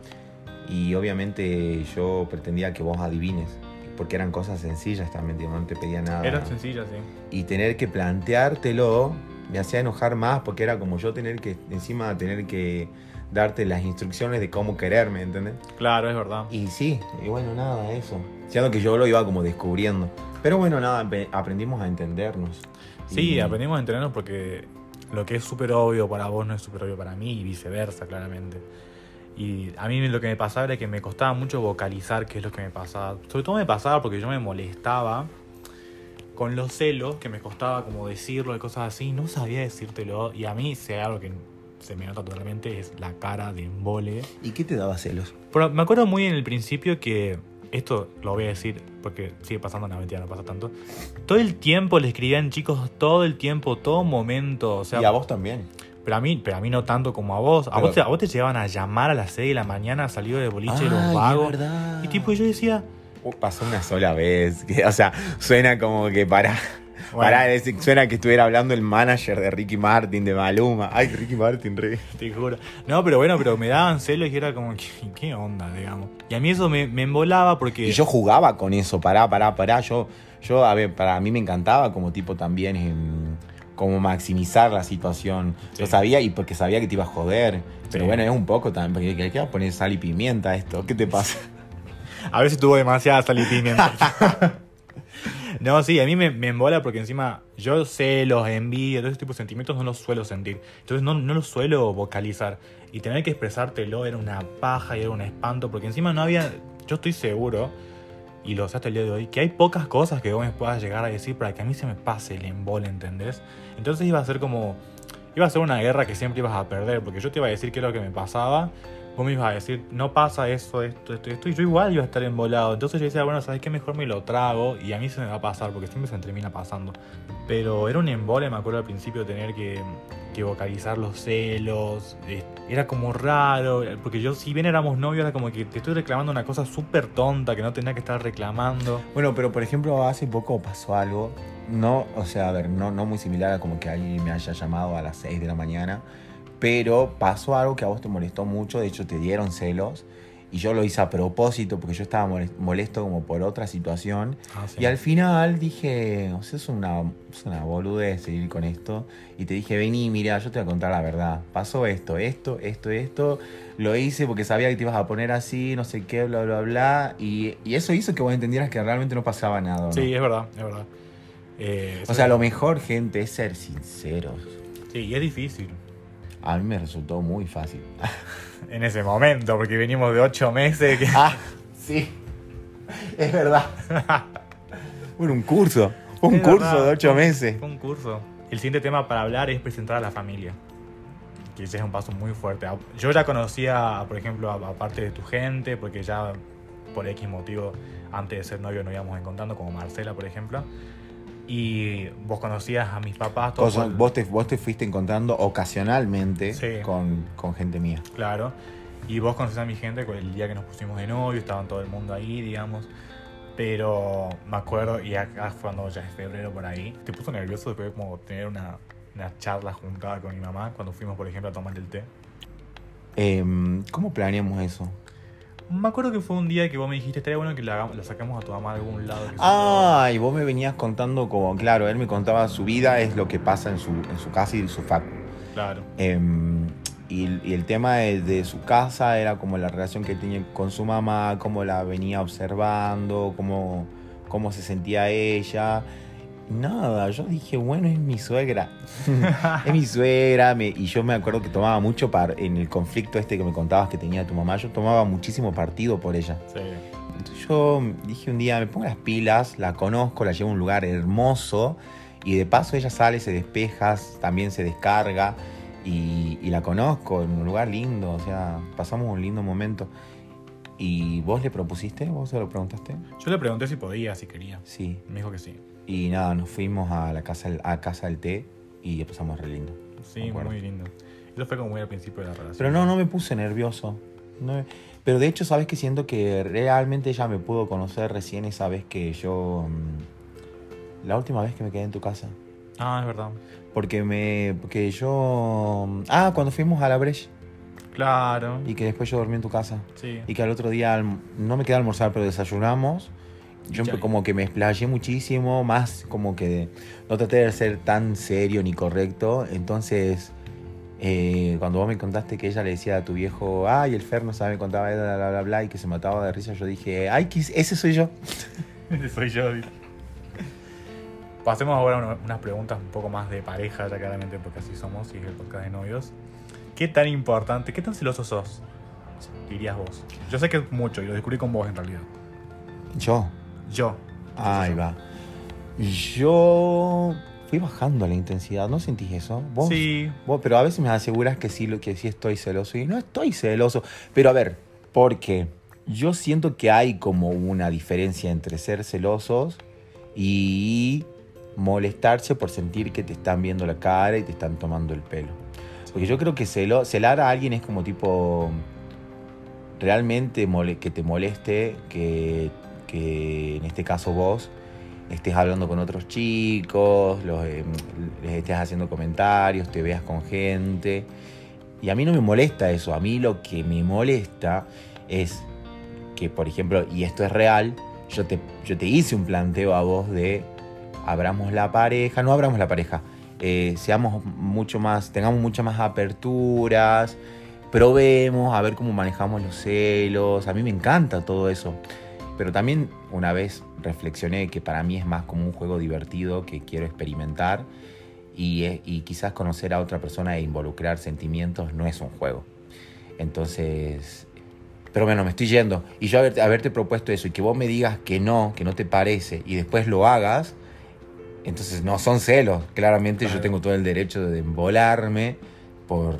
Y obviamente yo pretendía que vos adivines, porque eran cosas sencillas también, no te pedía nada. Era sencilla, sí. Y tener que planteártelo me hacía enojar más, porque era como yo tener que, encima tener que darte las instrucciones de cómo quererme, ¿entendés? Claro, es verdad. Y sí, y bueno, nada, eso. Siendo que yo lo iba como descubriendo. Pero bueno, nada, aprendimos a entendernos. Sí, Y- aprendimos a entendernos porque lo que es súper obvio para vos no es súper obvio para mí y viceversa, claramente. Y a mí lo que me pasaba era que me costaba mucho vocalizar qué es lo que me pasaba. Sobre todo me pasaba porque yo me molestaba con los celos, que me costaba como decirlo y cosas así, no sabía decírtelo. Y a mí, si hay algo que se me nota totalmente, es la cara de embole. ¿Y qué te daba celos? Pero me acuerdo muy en el principio que esto lo voy a decir porque sigue pasando, no mentira, no pasa tanto. Todo el tiempo le escribían chicos, todo el tiempo, todo momento. O sea, y a vos también. pero a mí, pero a mí no tanto como a vos. A, vos, te, a vos te llegaban a llamar a las 6 de la mañana, salido de boliche de los vagos. verdad. Y tipo, yo decía, Uh, pasó una sola vez. o sea, suena como que para. Bueno. Para, es- suena que estuviera hablando el manager de Ricky Martin, de Maluma. Ay, Ricky Martin, re. te juro. No, pero bueno, pero me daban celos y era como, ¿qué, qué onda, digamos? Y a mí eso me, me embolaba porque... Y yo jugaba con eso, pará, pará, pará. Yo, yo, a ver, para mí me encantaba como tipo también em, como maximizar la situación. Yo Sí. sabía, y porque sabía que te iba a joder. Pero Sí. bueno, es un poco también, porque ¿qué va a poner sal y pimienta a esto? ¿Qué te pasa? A ver si tuvo demasiada sal y pimienta. no, sí, a mí me, me embola porque encima yo celos, envidia, todo ese tipo de sentimientos no los suelo sentir. Entonces no, no los suelo vocalizar. Y tener que expresártelo era una paja y era un espanto porque encima no había... Yo estoy seguro, y lo sé hasta el día de hoy, que hay pocas cosas que vos me puedas llegar a decir para que a mí se me pase el embole, ¿entendés? Entonces iba a ser como... Iba a ser una guerra que siempre ibas a perder, porque yo te iba a decir qué es lo que me pasaba, vos me ibas a decir, no pasa eso, esto, esto, esto, y yo igual iba a estar embolado. Entonces yo decía, bueno, ¿sabes qué? Mejor me lo trago y a mí se me va a pasar, porque siempre se me termina pasando. Pero era un embole, me acuerdo al principio, tener que, que vocalizar los celos. Era como raro, porque yo, si bien éramos novios, era como que te estoy reclamando una cosa súper tonta que no tenía que estar reclamando. Bueno, pero por ejemplo, hace poco pasó algo, no, o sea, a ver, no, no muy similar a como que alguien me haya llamado a las 6 de la mañana, pero pasó algo que a vos te molestó mucho, de hecho te dieron celos, y yo lo hice a propósito porque yo estaba molest- molesto como por otra situación, Ah, sí. y al final dije, o sea, es una, es una boludez seguir con esto, y te dije, vení, mira, yo te voy a contar la verdad, pasó esto, esto, esto, esto, lo hice porque sabía que te ibas a poner así, no sé qué, bla, bla, bla. Y, y eso hizo que vos entendieras que realmente no pasaba nada. ¿no? Sí, es verdad, es verdad. Eh, O sea, es- lo mejor, gente, es ser sinceros. Sí, y es difícil A mí me resultó muy fácil. en ese momento, porque venimos de ocho meses. Que... Ah, sí. Es verdad. Bueno, un curso. Un Es curso verdad, de ocho meses. Un curso. El siguiente tema para hablar es presentar a la familia. Que ese es un paso muy fuerte. Yo ya conocía, por ejemplo, a, a parte de tu gente, porque ya por X motivo, antes de ser novio, nos íbamos encontrando, como Marcela, por ejemplo. Y vos conocías a mis papás, todos. Vos, vos te, vos te fuiste encontrando ocasionalmente Sí. con, con gente mía. Claro. Y vos conocés a mi gente el día que nos pusimos de novio, estaban todo el mundo ahí, digamos. Pero me acuerdo, y acá fue cuando ya es febrero por ahí, te puso nervioso después de como tener una, una charla juntada con mi mamá cuando fuimos, por ejemplo, a tomar el té. Em, ¿Cómo planeamos eso? Me acuerdo que fue un día que vos me dijiste, estaría bueno que la, la saquemos a tu mamá a algún lado. Ah, y vos me venías contando como, claro, él me contaba su vida, es lo que pasa en su, en su casa y su facu. Claro. Em, y, y el tema de, de su casa era como la relación que tenía con su mamá, cómo la venía observando, cómo, cómo se sentía ella. Nada, yo dije, bueno, es mi suegra. es mi suegra. me- y yo me acuerdo que tomaba mucho par, en el conflicto este que me contabas que tenía tu mamá, yo tomaba muchísimo partido por ella. Sí. Entonces yo dije un día, me pongo las pilas, la conozco, la llevo a un lugar hermoso y de paso ella sale, se despeja, también se descarga y, y la conozco en un lugar lindo, o sea, pasamos un lindo momento. ¿Y vos le propusiste? ¿Vos se lo preguntaste? Yo le pregunté si podía, si quería. Sí. Me dijo que sí. Y nada, nos fuimos a la casa, a casa del té y pasamos re lindo. Sí, muy lindo. Eso fue como muy al principio de la relación. Pero no, no me puse nervioso. No me- pero de hecho, sabes que siento que realmente ella me pudo conocer recién esa vez que yo. mm, La última vez que me quedé en tu casa. Ah, es verdad. Porque me. Porque yo. Ah, cuando fuimos a la Breche. Claro. Y que después yo dormí en tu casa. Sí. Y que al otro día no me quedé a almorzar, pero desayunamos. Yo Ya. como que me explayé muchísimo, más como que no traté de ser tan serio ni correcto. Entonces, eh, cuando vos me contaste que ella le decía a tu viejo, ay, el Fer no sabe, contaba bla, bla, bla, bla, y que se mataba de risa, yo dije, ay, ¿qué es- ese soy yo. Ese soy yo. Pasemos ahora unas preguntas un poco más de pareja, ya claramente porque así somos y es el podcast de novios. ¿Qué tan importante, qué tan celoso sos? Dirías vos. Yo sé que es mucho y lo descubrí con vos en realidad. Yo. Yo. Ahí va. Yo fui bajando la intensidad, ¿no sentís eso? ¿Vos? Sí. Vos, pero a veces me aseguras que sí, que sí estoy celoso. Y no estoy celoso. Pero a ver, porque yo siento que hay como una diferencia entre ser celosos y molestarse por sentir que te están viendo la cara y te están tomando el pelo. Porque yo creo que celo- celar a alguien es como tipo realmente mole- que te moleste que, que en este caso vos estés hablando con otros chicos, los, eh, les estés haciendo comentarios, te veas con gente. Y a mí no me molesta eso, a mí lo que me molesta es que, por ejemplo, y esto es real, yo te, yo te hice un planteo a vos de abramos la pareja, no abramos la pareja, eh, seamos mucho más, tengamos muchas más aperturas, probemos a ver cómo manejamos los celos, a mí me encanta todo eso. Pero también una vez reflexioné que para mí es más como un juego divertido que quiero experimentar y, y quizás conocer a otra persona e involucrar sentimientos no es un juego. Entonces, pero bueno, me estoy yendo. Y yo haber- haberte propuesto eso y que vos me digas que no, que no te parece y después lo hagas, entonces no son celos. Claramente yo tengo todo el derecho de embolarme por,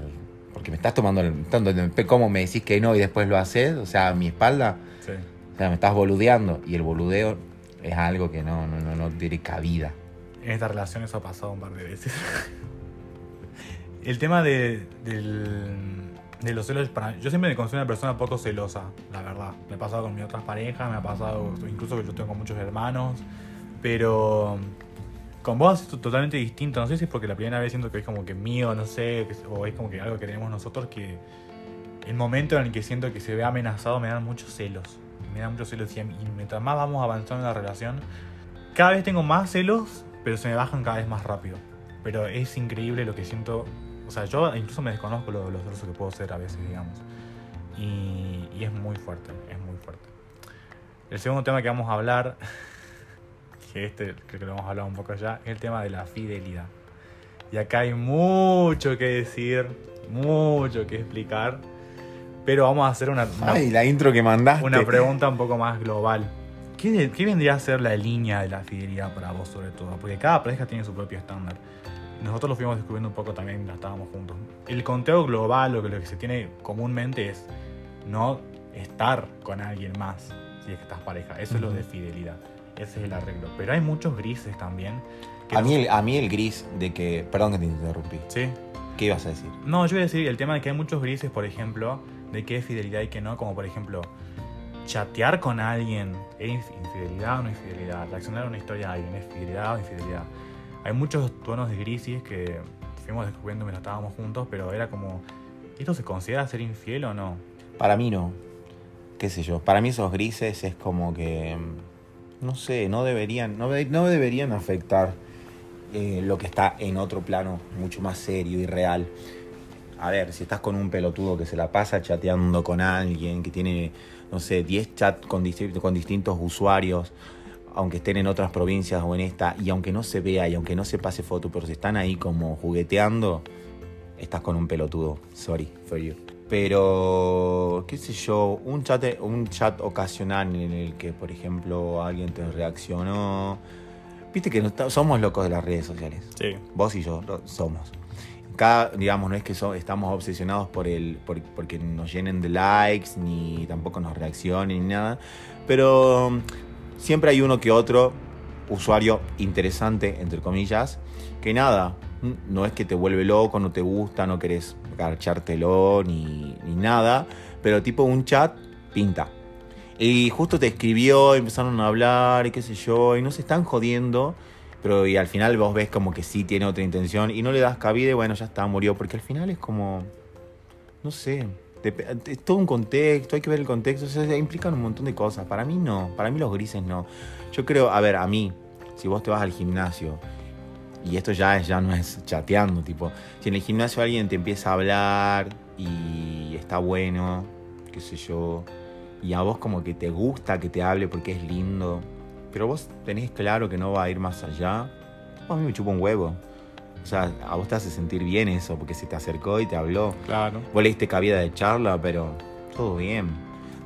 porque me estás tomando el... tanto- ¿Cómo me decís que no y después lo haces? O sea, a mi espalda. Sí. O sea, me estás boludeando. Y el boludeo es algo que no, no, no, no tiene cabida. En esta relación eso ha pasado un par de veces. El tema de, del- de los celos, para, yo siempre me considero una persona poco celosa, la verdad. Me ha pasado con mis otras parejas, me ha pasado incluso que yo tengo muchos hermanos, pero con vos es totalmente distinto. No sé si es porque la primera vez siento que es como que mío, no sé, o es como que algo que tenemos nosotros que el momento en el que siento que se ve amenazado me dan muchos celos. Me dan muchos celos y, y mientras más vamos avanzando en la relación, cada vez tengo más celos, pero se me bajan cada vez más rápido. Pero es increíble lo que siento. O sea, yo incluso me desconozco lo, lo que puedo ser a veces, digamos. Y, y es muy fuerte, es muy fuerte. El segundo tema que vamos a hablar que este creo que lo hemos hablado un poco ya, es el tema de la fidelidad. Y acá hay mucho que decir, mucho que explicar, pero vamos a hacer una, una, Ay, la intro que mandaste. una pregunta un poco más global. ¿Qué, de- qué vendría a ser la línea de la fidelidad para vos sobre todo? Porque cada pareja tiene su propio estándar. Nosotros lo fuimos descubriendo un poco también, mientras estábamos juntos. El conteo global, lo que, lo que se tiene comúnmente es no estar con alguien más si es que estás pareja. Eso es lo de fidelidad. Ese es el arreglo. Pero hay muchos grises también. que A mí, el, a mí el gris de que... Perdón que te interrumpí. Sí. ¿Qué ibas a decir? No, yo voy a decir el tema de que hay muchos grises, por ejemplo, de qué es fidelidad y qué no, como por ejemplo, chatear con alguien es inf- infidelidad o no infidelidad, reaccionar a una historia de alguien es fidelidad o infidelidad. Hay muchos tonos de grises que fuimos descubriendo mientras estábamos juntos, pero era como, ¿esto se considera ser infiel o no? Para mí no. ¿Qué sé yo? Para mí esos grises es como que... mm, No sé, no deberían, no, no deberían afectar eh, lo que está en otro plano mucho más serio y real. A ver, si estás con un pelotudo que se la pasa chateando con alguien, que tiene, no sé, 10 chats con, con distintos usuarios, aunque estén en otras provincias o en esta, y aunque no se vea y aunque no se pase foto, pero se están ahí como jugueteando, estás con un pelotudo. Sorry for you. Pero, qué sé yo, un chat, un chat ocasional en el que, por ejemplo, alguien te reaccionó. Viste que no somos locos de las redes sociales. Sí. Vos y yo somos. Cada, digamos, no es que so- estamos obsesionados por el, por, porque nos llenen de likes, ni tampoco nos reaccionen, ni nada. Pero mm, siempre hay uno que otro usuario interesante, entre comillas, que nada, no es que te vuelve loco, no te gusta, no querés garchártelo, ni, ni nada. Pero tipo un chat pinta. Y justo te escribió, empezaron a hablar y qué sé yo, y no se están jodiendo. Pero y al final vos ves como que sí tiene otra intención y no le das cabida y bueno, ya está, murió. Porque al final es como, no sé, es todo un contexto, hay que ver el contexto, o sea, implican un montón de cosas. Para mí no, para mí los grises no. Yo creo, a ver, a mí, si vos te vas al gimnasio, y esto ya, es- ya no es chateando, tipo, si en el gimnasio alguien te empieza a hablar y está bueno, qué sé yo, y a vos como que te gusta que te hable porque es lindo, pero vos tenés claro que no va a ir más allá, a mí me chupa un huevo. O sea, a vos te hace sentir bien eso, porque se te acercó y te habló. Claro. Vos le diste cabida de charla, pero todo bien.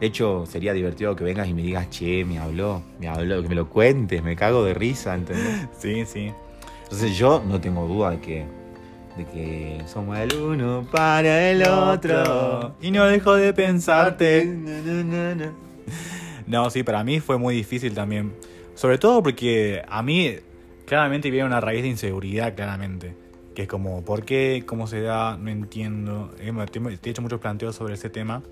De hecho, sería divertido que vengas y me digas, che, me habló, me habló, que me lo cuentes, me cago de risa, ¿entendés? Sí, sí. Entonces yo no tengo duda de que, de que somos el uno para el otro. Y no dejo de pensarte. No, sí, para mí fue muy difícil también. Sobre todo porque a mí claramente viene una raíz de inseguridad, claramente. Que es como, ¿por qué? ¿Cómo se da? No entiendo. Te he hecho muchos planteos sobre ese tema.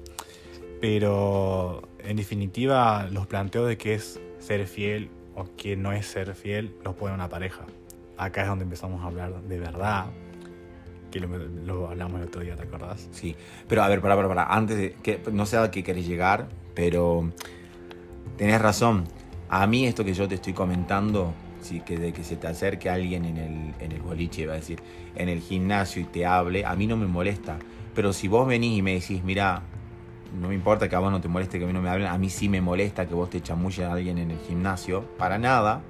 Pero en definitiva, los planteos de qué es ser fiel o qué no es ser fiel los pone una pareja. Acá es donde empezamos a hablar de verdad. Que lo, lo hablamos el otro día, ¿te acordás? Sí, pero a ver, para, para, para. Antes de que no sé a qué querés llegar, pero tenés razón. A mí esto que yo te estoy comentando, sí, que de que se te acerque alguien en el, en el boliche, iba a decir, en el gimnasio y te hable, a mí no me molesta. Pero si vos venís y me decís, mira, no me importa que a vos no te moleste que a mí no me hablen, a mí sí me molesta que vos te chamulles a alguien en el gimnasio, para nada,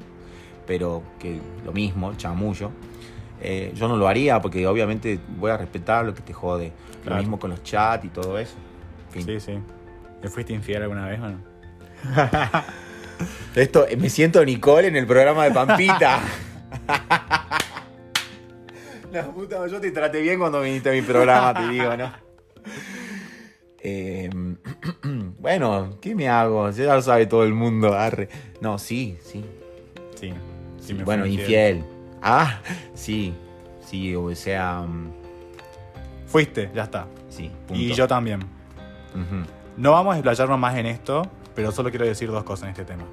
pero que lo mismo, chamullo. Eh, yo no lo haría porque obviamente voy a respetar lo que te jode. Claro. Lo mismo con los chats y todo eso. Fin. Sí, sí. ¿Le fuiste infiel alguna vez o no? Esto, me siento Nicole en el programa de Pampita. La puta, yo te traté bien cuando viniste a mi programa, te digo, ¿no? Eh, bueno, ¿qué me hago? Ya lo sabe todo el mundo, arre. No, sí, sí. Sí. sí me bueno, infiel. Ah, sí. Sí, o sea, mm, Fuiste, ya está. sí. Y punto. yo también. No vamos a explayarnos más en esto, pero solo quiero decir dos cosas en este tema.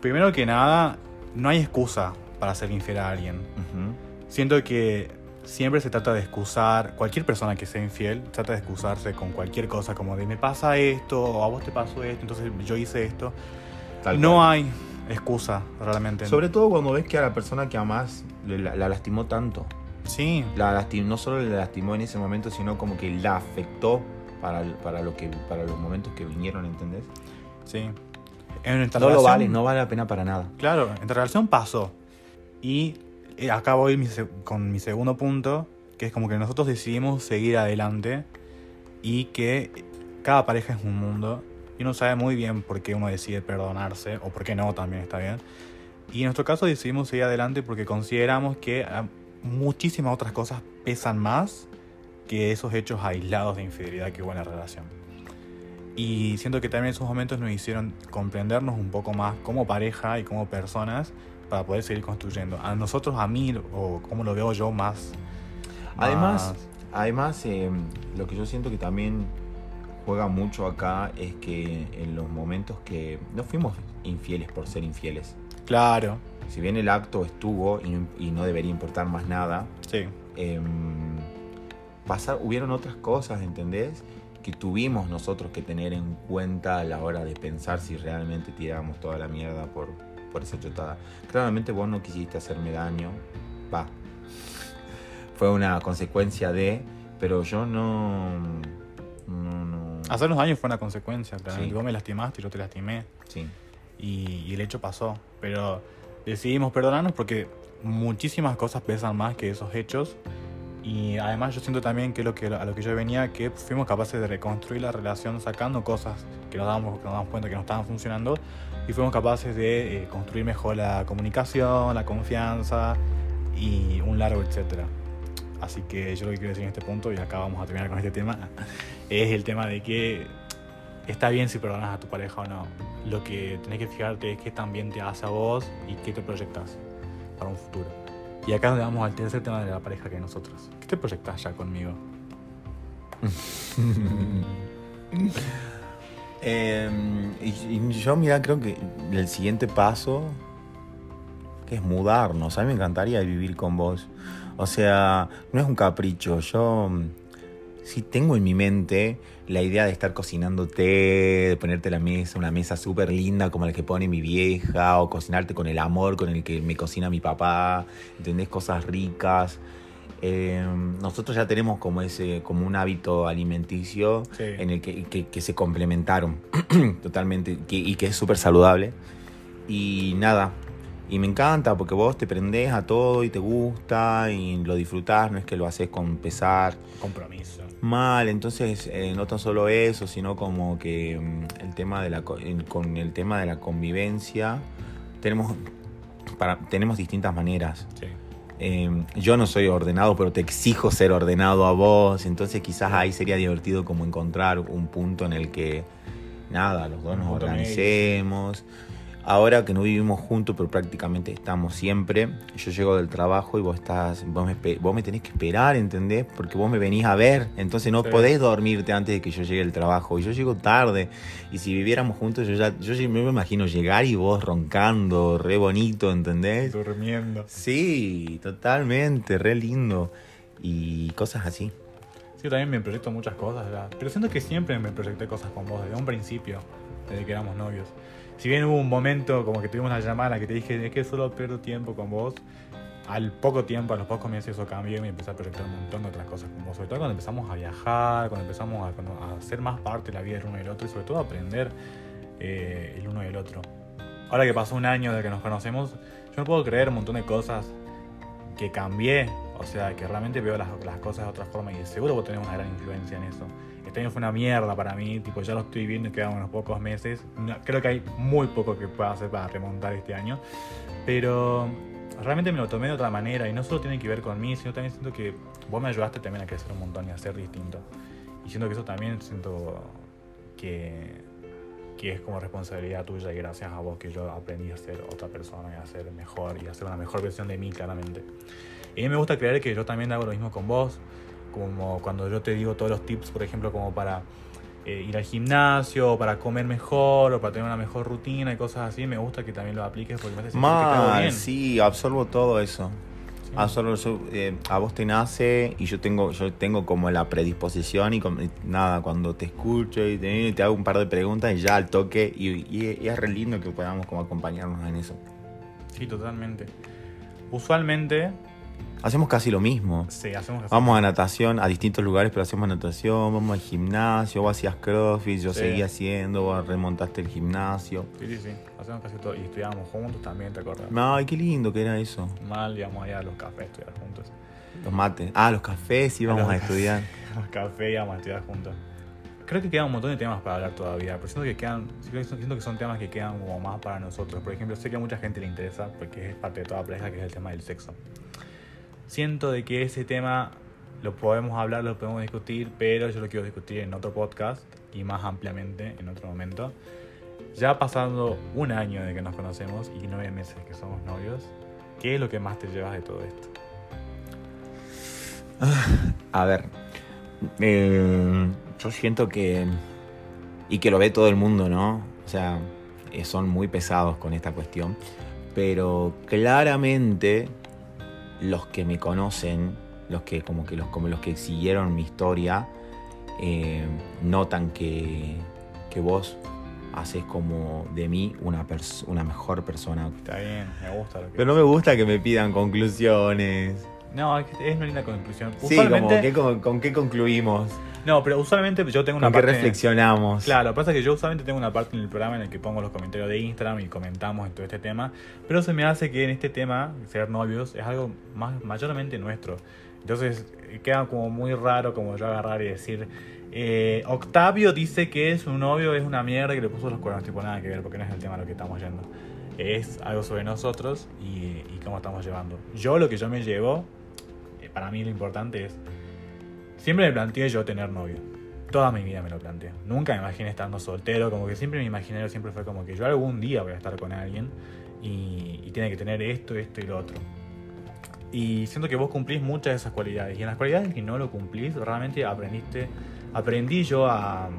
Primero que nada, no hay excusa para ser infiel a alguien. Ujú. Siento que siempre se trata de excusar, cualquier persona que sea infiel trata de excusarse con cualquier cosa, como de me pasa esto, o a vos te pasó esto, entonces yo hice esto. Tal no cual. hay excusa realmente. Sobre todo cuando ves que a la persona que amás la, la lastimó tanto. Sí, La lastim- no solo la lastimó en ese momento, sino como que la afectó para, para, lo que, para los momentos que vinieron, ¿entendés? Sí. En No lo vale, no vale la pena para nada. Claro, en relación pasó. Y eh, acá voy con mi segundo punto, que es como que nosotros decidimos seguir adelante y que cada pareja es un mundo y uno sabe muy bien por qué uno decide perdonarse o por qué no, también está bien. Y en nuestro caso decidimos seguir adelante porque consideramos que ah, muchísimas otras cosas pesan más que esos hechos aislados de infidelidad que hubo en la relación. Y siento que también esos momentos nos hicieron comprendernos un poco más como pareja y como personas para poder seguir construyendo. A nosotros, a mí, o como lo veo yo, más. Además, más- además eh, lo que yo siento que también juega mucho acá es que en los momentos que no fuimos infieles por ser infieles. Claro, Si bien el acto estuvo y, no- y no debería importar más nada, sí. em, pasar, hubieron otras cosas, ¿entendés? Que tuvimos nosotros que tener en cuenta a la hora de pensar si realmente tirábamos toda la mierda por, por esa chotada. Claramente vos no quisiste hacerme daño, va. Fue una consecuencia de, pero yo no... No, no. Hacernos daño fue una consecuencia, claramente. Sí. Vos me lastimaste y yo te lastimé. Sí. y, y el hecho pasó. Pero decidimos perdonarnos porque muchísimas cosas pesan más que esos hechos. Y además yo siento también que, lo que a lo que yo venía, que fuimos capaces de reconstruir la relación sacando cosas que nos damos, que nos damos cuenta que no estaban funcionando. Y fuimos capaces de eh, construir mejor la comunicación, la confianza y un largo etcétera. Así que yo lo que quiero decir en este punto, y acá vamos a terminar con este tema, es el tema de que está bien si perdonas a tu pareja o no. Lo que tenés que fijarte es qué tan bien te hace a vos y qué te proyectas para un futuro. Y acá nos vamos al tercer tema de la pareja que es nosotros. ¿Qué te proyectas ya conmigo? Y, y yo, mira, creo que el siguiente paso que es mudarnos. A mí me encantaría vivir con vos. O sea, no es un capricho. Yo mm, sí tengo en mi mente la idea de estar cocinándote, de ponerte la mesa, una mesa súper linda como la que pone mi vieja, o cocinarte con el amor con el que me cocina mi papá. ¿Entendés? Cosas ricas. Eh, nosotros ya tenemos como ese, como un hábito alimenticio Sí. en el que, que- que se complementaron totalmente que- y que es súper saludable. Y nada, y me encanta porque vos te prendés a todo y te gusta y lo disfrutás, no es que lo haces con pesar Compromiso. Mal. Entonces, eh, no tan solo eso, sino como que mm, el tema de la, con el tema de la convivencia tenemos, para, tenemos distintas maneras. Sí. Eh, yo no soy ordenado, pero te exijo ser ordenado a vos. Entonces quizás ahí sería divertido como encontrar un punto en el que, nada, los dos nos medio. Ahora que no vivimos juntos, pero prácticamente estamos siempre, yo llego del trabajo y vos estás, vos me, vos me tenés que esperar, ¿entendés? Porque vos me venís a ver, entonces no Sí. podés dormirte antes de que yo llegue del trabajo. Y yo llego tarde, y si viviéramos juntos, yo ya, yo me imagino llegar y vos roncando, re bonito, ¿entendés? Durmiendo. Sí, totalmente, re lindo. Y cosas así. Sí, yo también me proyecto muchas cosas, ¿verdad? pero siento que siempre me proyecté cosas con vos, desde un principio, desde que éramos novios. Si bien hubo un momento como que tuvimos una llamada que te dije, es que solo pierdo tiempo con vos, al poco tiempo, a los pocos meses eso cambió y me empecé a proyectar un montón de otras cosas con vos. Sobre todo cuando empezamos a viajar, cuando empezamos a, cuando- a ser más parte de la vida del uno y del otro y sobre todo a aprender eh, el uno del otro. Ahora que pasó un año de que nos conocemos, yo no puedo creer un montón de cosas que cambié, o sea, que realmente veo las, las cosas de otra forma y seguro vos tenés una gran influencia en eso. Este año fue una mierda para mí, tipo, ya lo estoy viendo y quedan unos pocos meses. No- creo que hay muy poco que pueda hacer para remontar este año, pero realmente me lo tomé de otra manera y no solo tiene que ver con mí, sino también siento que vos me ayudaste también a crecer un montón y a ser distinto. Y siento que eso también siento que, que es como responsabilidad tuya y gracias a vos que yo aprendí a ser otra persona y a ser mejor y a ser una mejor versión de mí claramente. Y a mí me gusta creer que yo también hago lo mismo con vos, como cuando yo te digo todos los tips, por ejemplo, como para eh, ir al gimnasio, o para comer mejor, o para tener una mejor rutina y cosas así, me gusta que también lo apliques porque me hace Mal, bien. sí, absorbo todo eso. Sí. Absorbo eso, eh, a vos te nace y yo tengo, yo tengo como la predisposición y, nada, cuando te escucho y te, te hago un par de preguntas y ya al toque y, y- y es re lindo que podamos como acompañarnos en eso. Sí, totalmente. Usualmente, Hacemos casi lo mismo. Sí, hacemos que Vamos a natación, a distintos lugares, pero hacemos natación, vamos al gimnasio, vos hacías crossfit, yo Sí. seguí haciendo, vos remontaste el gimnasio. Sí, sí, sí. Hacemos casi todo. Y estudiábamos juntos también, ¿te acuerdas? Ay, qué lindo que era eso. Mal, íbamos allá a los cafés a estudiar juntos. Los mates. Ah, los cafés íbamos Los a estudiar. Los cafés íbamos a estudiar juntos. Creo que quedan un montón de temas para hablar todavía, pero siento que quedan, siento que son temas que quedan como más para nosotros. Por ejemplo, sé que a mucha gente le interesa, porque es parte de toda pareja, que es el tema del sexo. Siento de que ese tema lo podemos hablar, lo podemos discutir, pero yo lo quiero discutir en otro podcast y más ampliamente en otro momento. Ya pasando un año de que nos conocemos y nueve meses que somos novios, ¿qué es lo que más te llevas de todo esto? A ver, eh, yo siento que, y que lo ve todo el mundo, ¿no? O sea, eh, son muy pesados con esta cuestión, pero claramente los que me conocen, los que como que los, como los que siguieron mi historia, eh, notan que, que vos haces como de mí una, pers- una mejor persona. Está bien, me gusta lo que Pero no me gusta que me pidan conclusiones. No, es, una linda conclusión. Sí, como que con, con qué concluimos, no, pero usualmente yo tengo una con parte. reflexionamos. Claro, pasa que yo usualmente tengo una parte en el programa en el que pongo los comentarios de Instagram y comentamos en todo este tema, pero se me hace que en este tema, ser novios, es algo más mayormente nuestro. Entonces queda como muy raro como yo agarrar y decir, eh, Octavio dice que su novio es una mierda que le puso los cuernos, tipo nada que ver, porque no es el tema a lo que estamos yendo. Es algo sobre nosotros y, y cómo estamos llevando. Yo lo que yo me llevo, eh, para mí lo importante es, siempre me planteé yo tener novio. Toda mi vida me lo planteé. Nunca me imaginé estando soltero, como que siempre mi imaginario siempre fue como que yo algún día voy a estar con alguien y, y tiene que tener esto, esto y lo otro. Y siento que vos cumplís muchas de esas cualidades. Y en las cualidades que no lo cumplís, realmente aprendiste, aprendí yo a,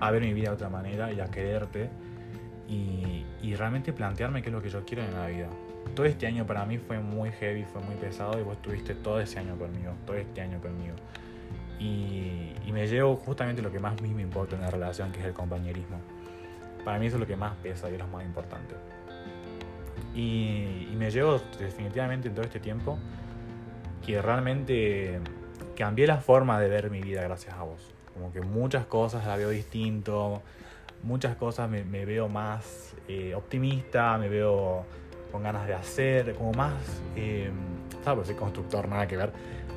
a ver mi vida de otra manera y a quererte y, y realmente plantearme qué es lo que yo quiero en la vida. Todo este año para mí fue muy heavy, fue muy pesado y vos estuviste todo ese año conmigo, todo este año conmigo. Y, y me llevo justamente lo que más a mí me importa en la relación, que es el compañerismo. Para mí eso es lo que más pesa y es lo más importante. Y, y me llevo definitivamente en todo este tiempo que realmente cambié la forma de ver mi vida gracias a vos. Como que muchas cosas la veo distinto, muchas cosas me, me veo más eh, optimista, me veo con ganas de hacer, como más, eh, ¿sabes? Soy constructor, nada que ver,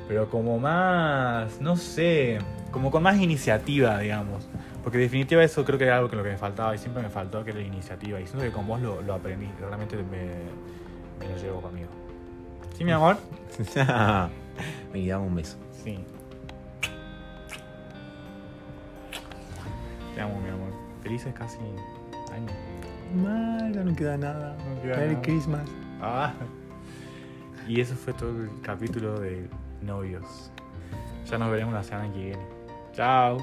pero como más, no sé, como con más iniciativa, digamos. Porque en definitiva eso creo que era algo que lo que me faltaba y siempre me faltó, que era la iniciativa. Y siento que con vos lo, lo aprendí, realmente me, me lo llevo conmigo. ¿Sí, mi amor? Me dame un beso. Sí. Te amo, mi amor. Felices casi años. Mal, ya no queda nada. No queda Merry nada. Christmas. Ah. Y eso fue todo el capítulo de novios. Ya nos veremos la semana que viene. Chao.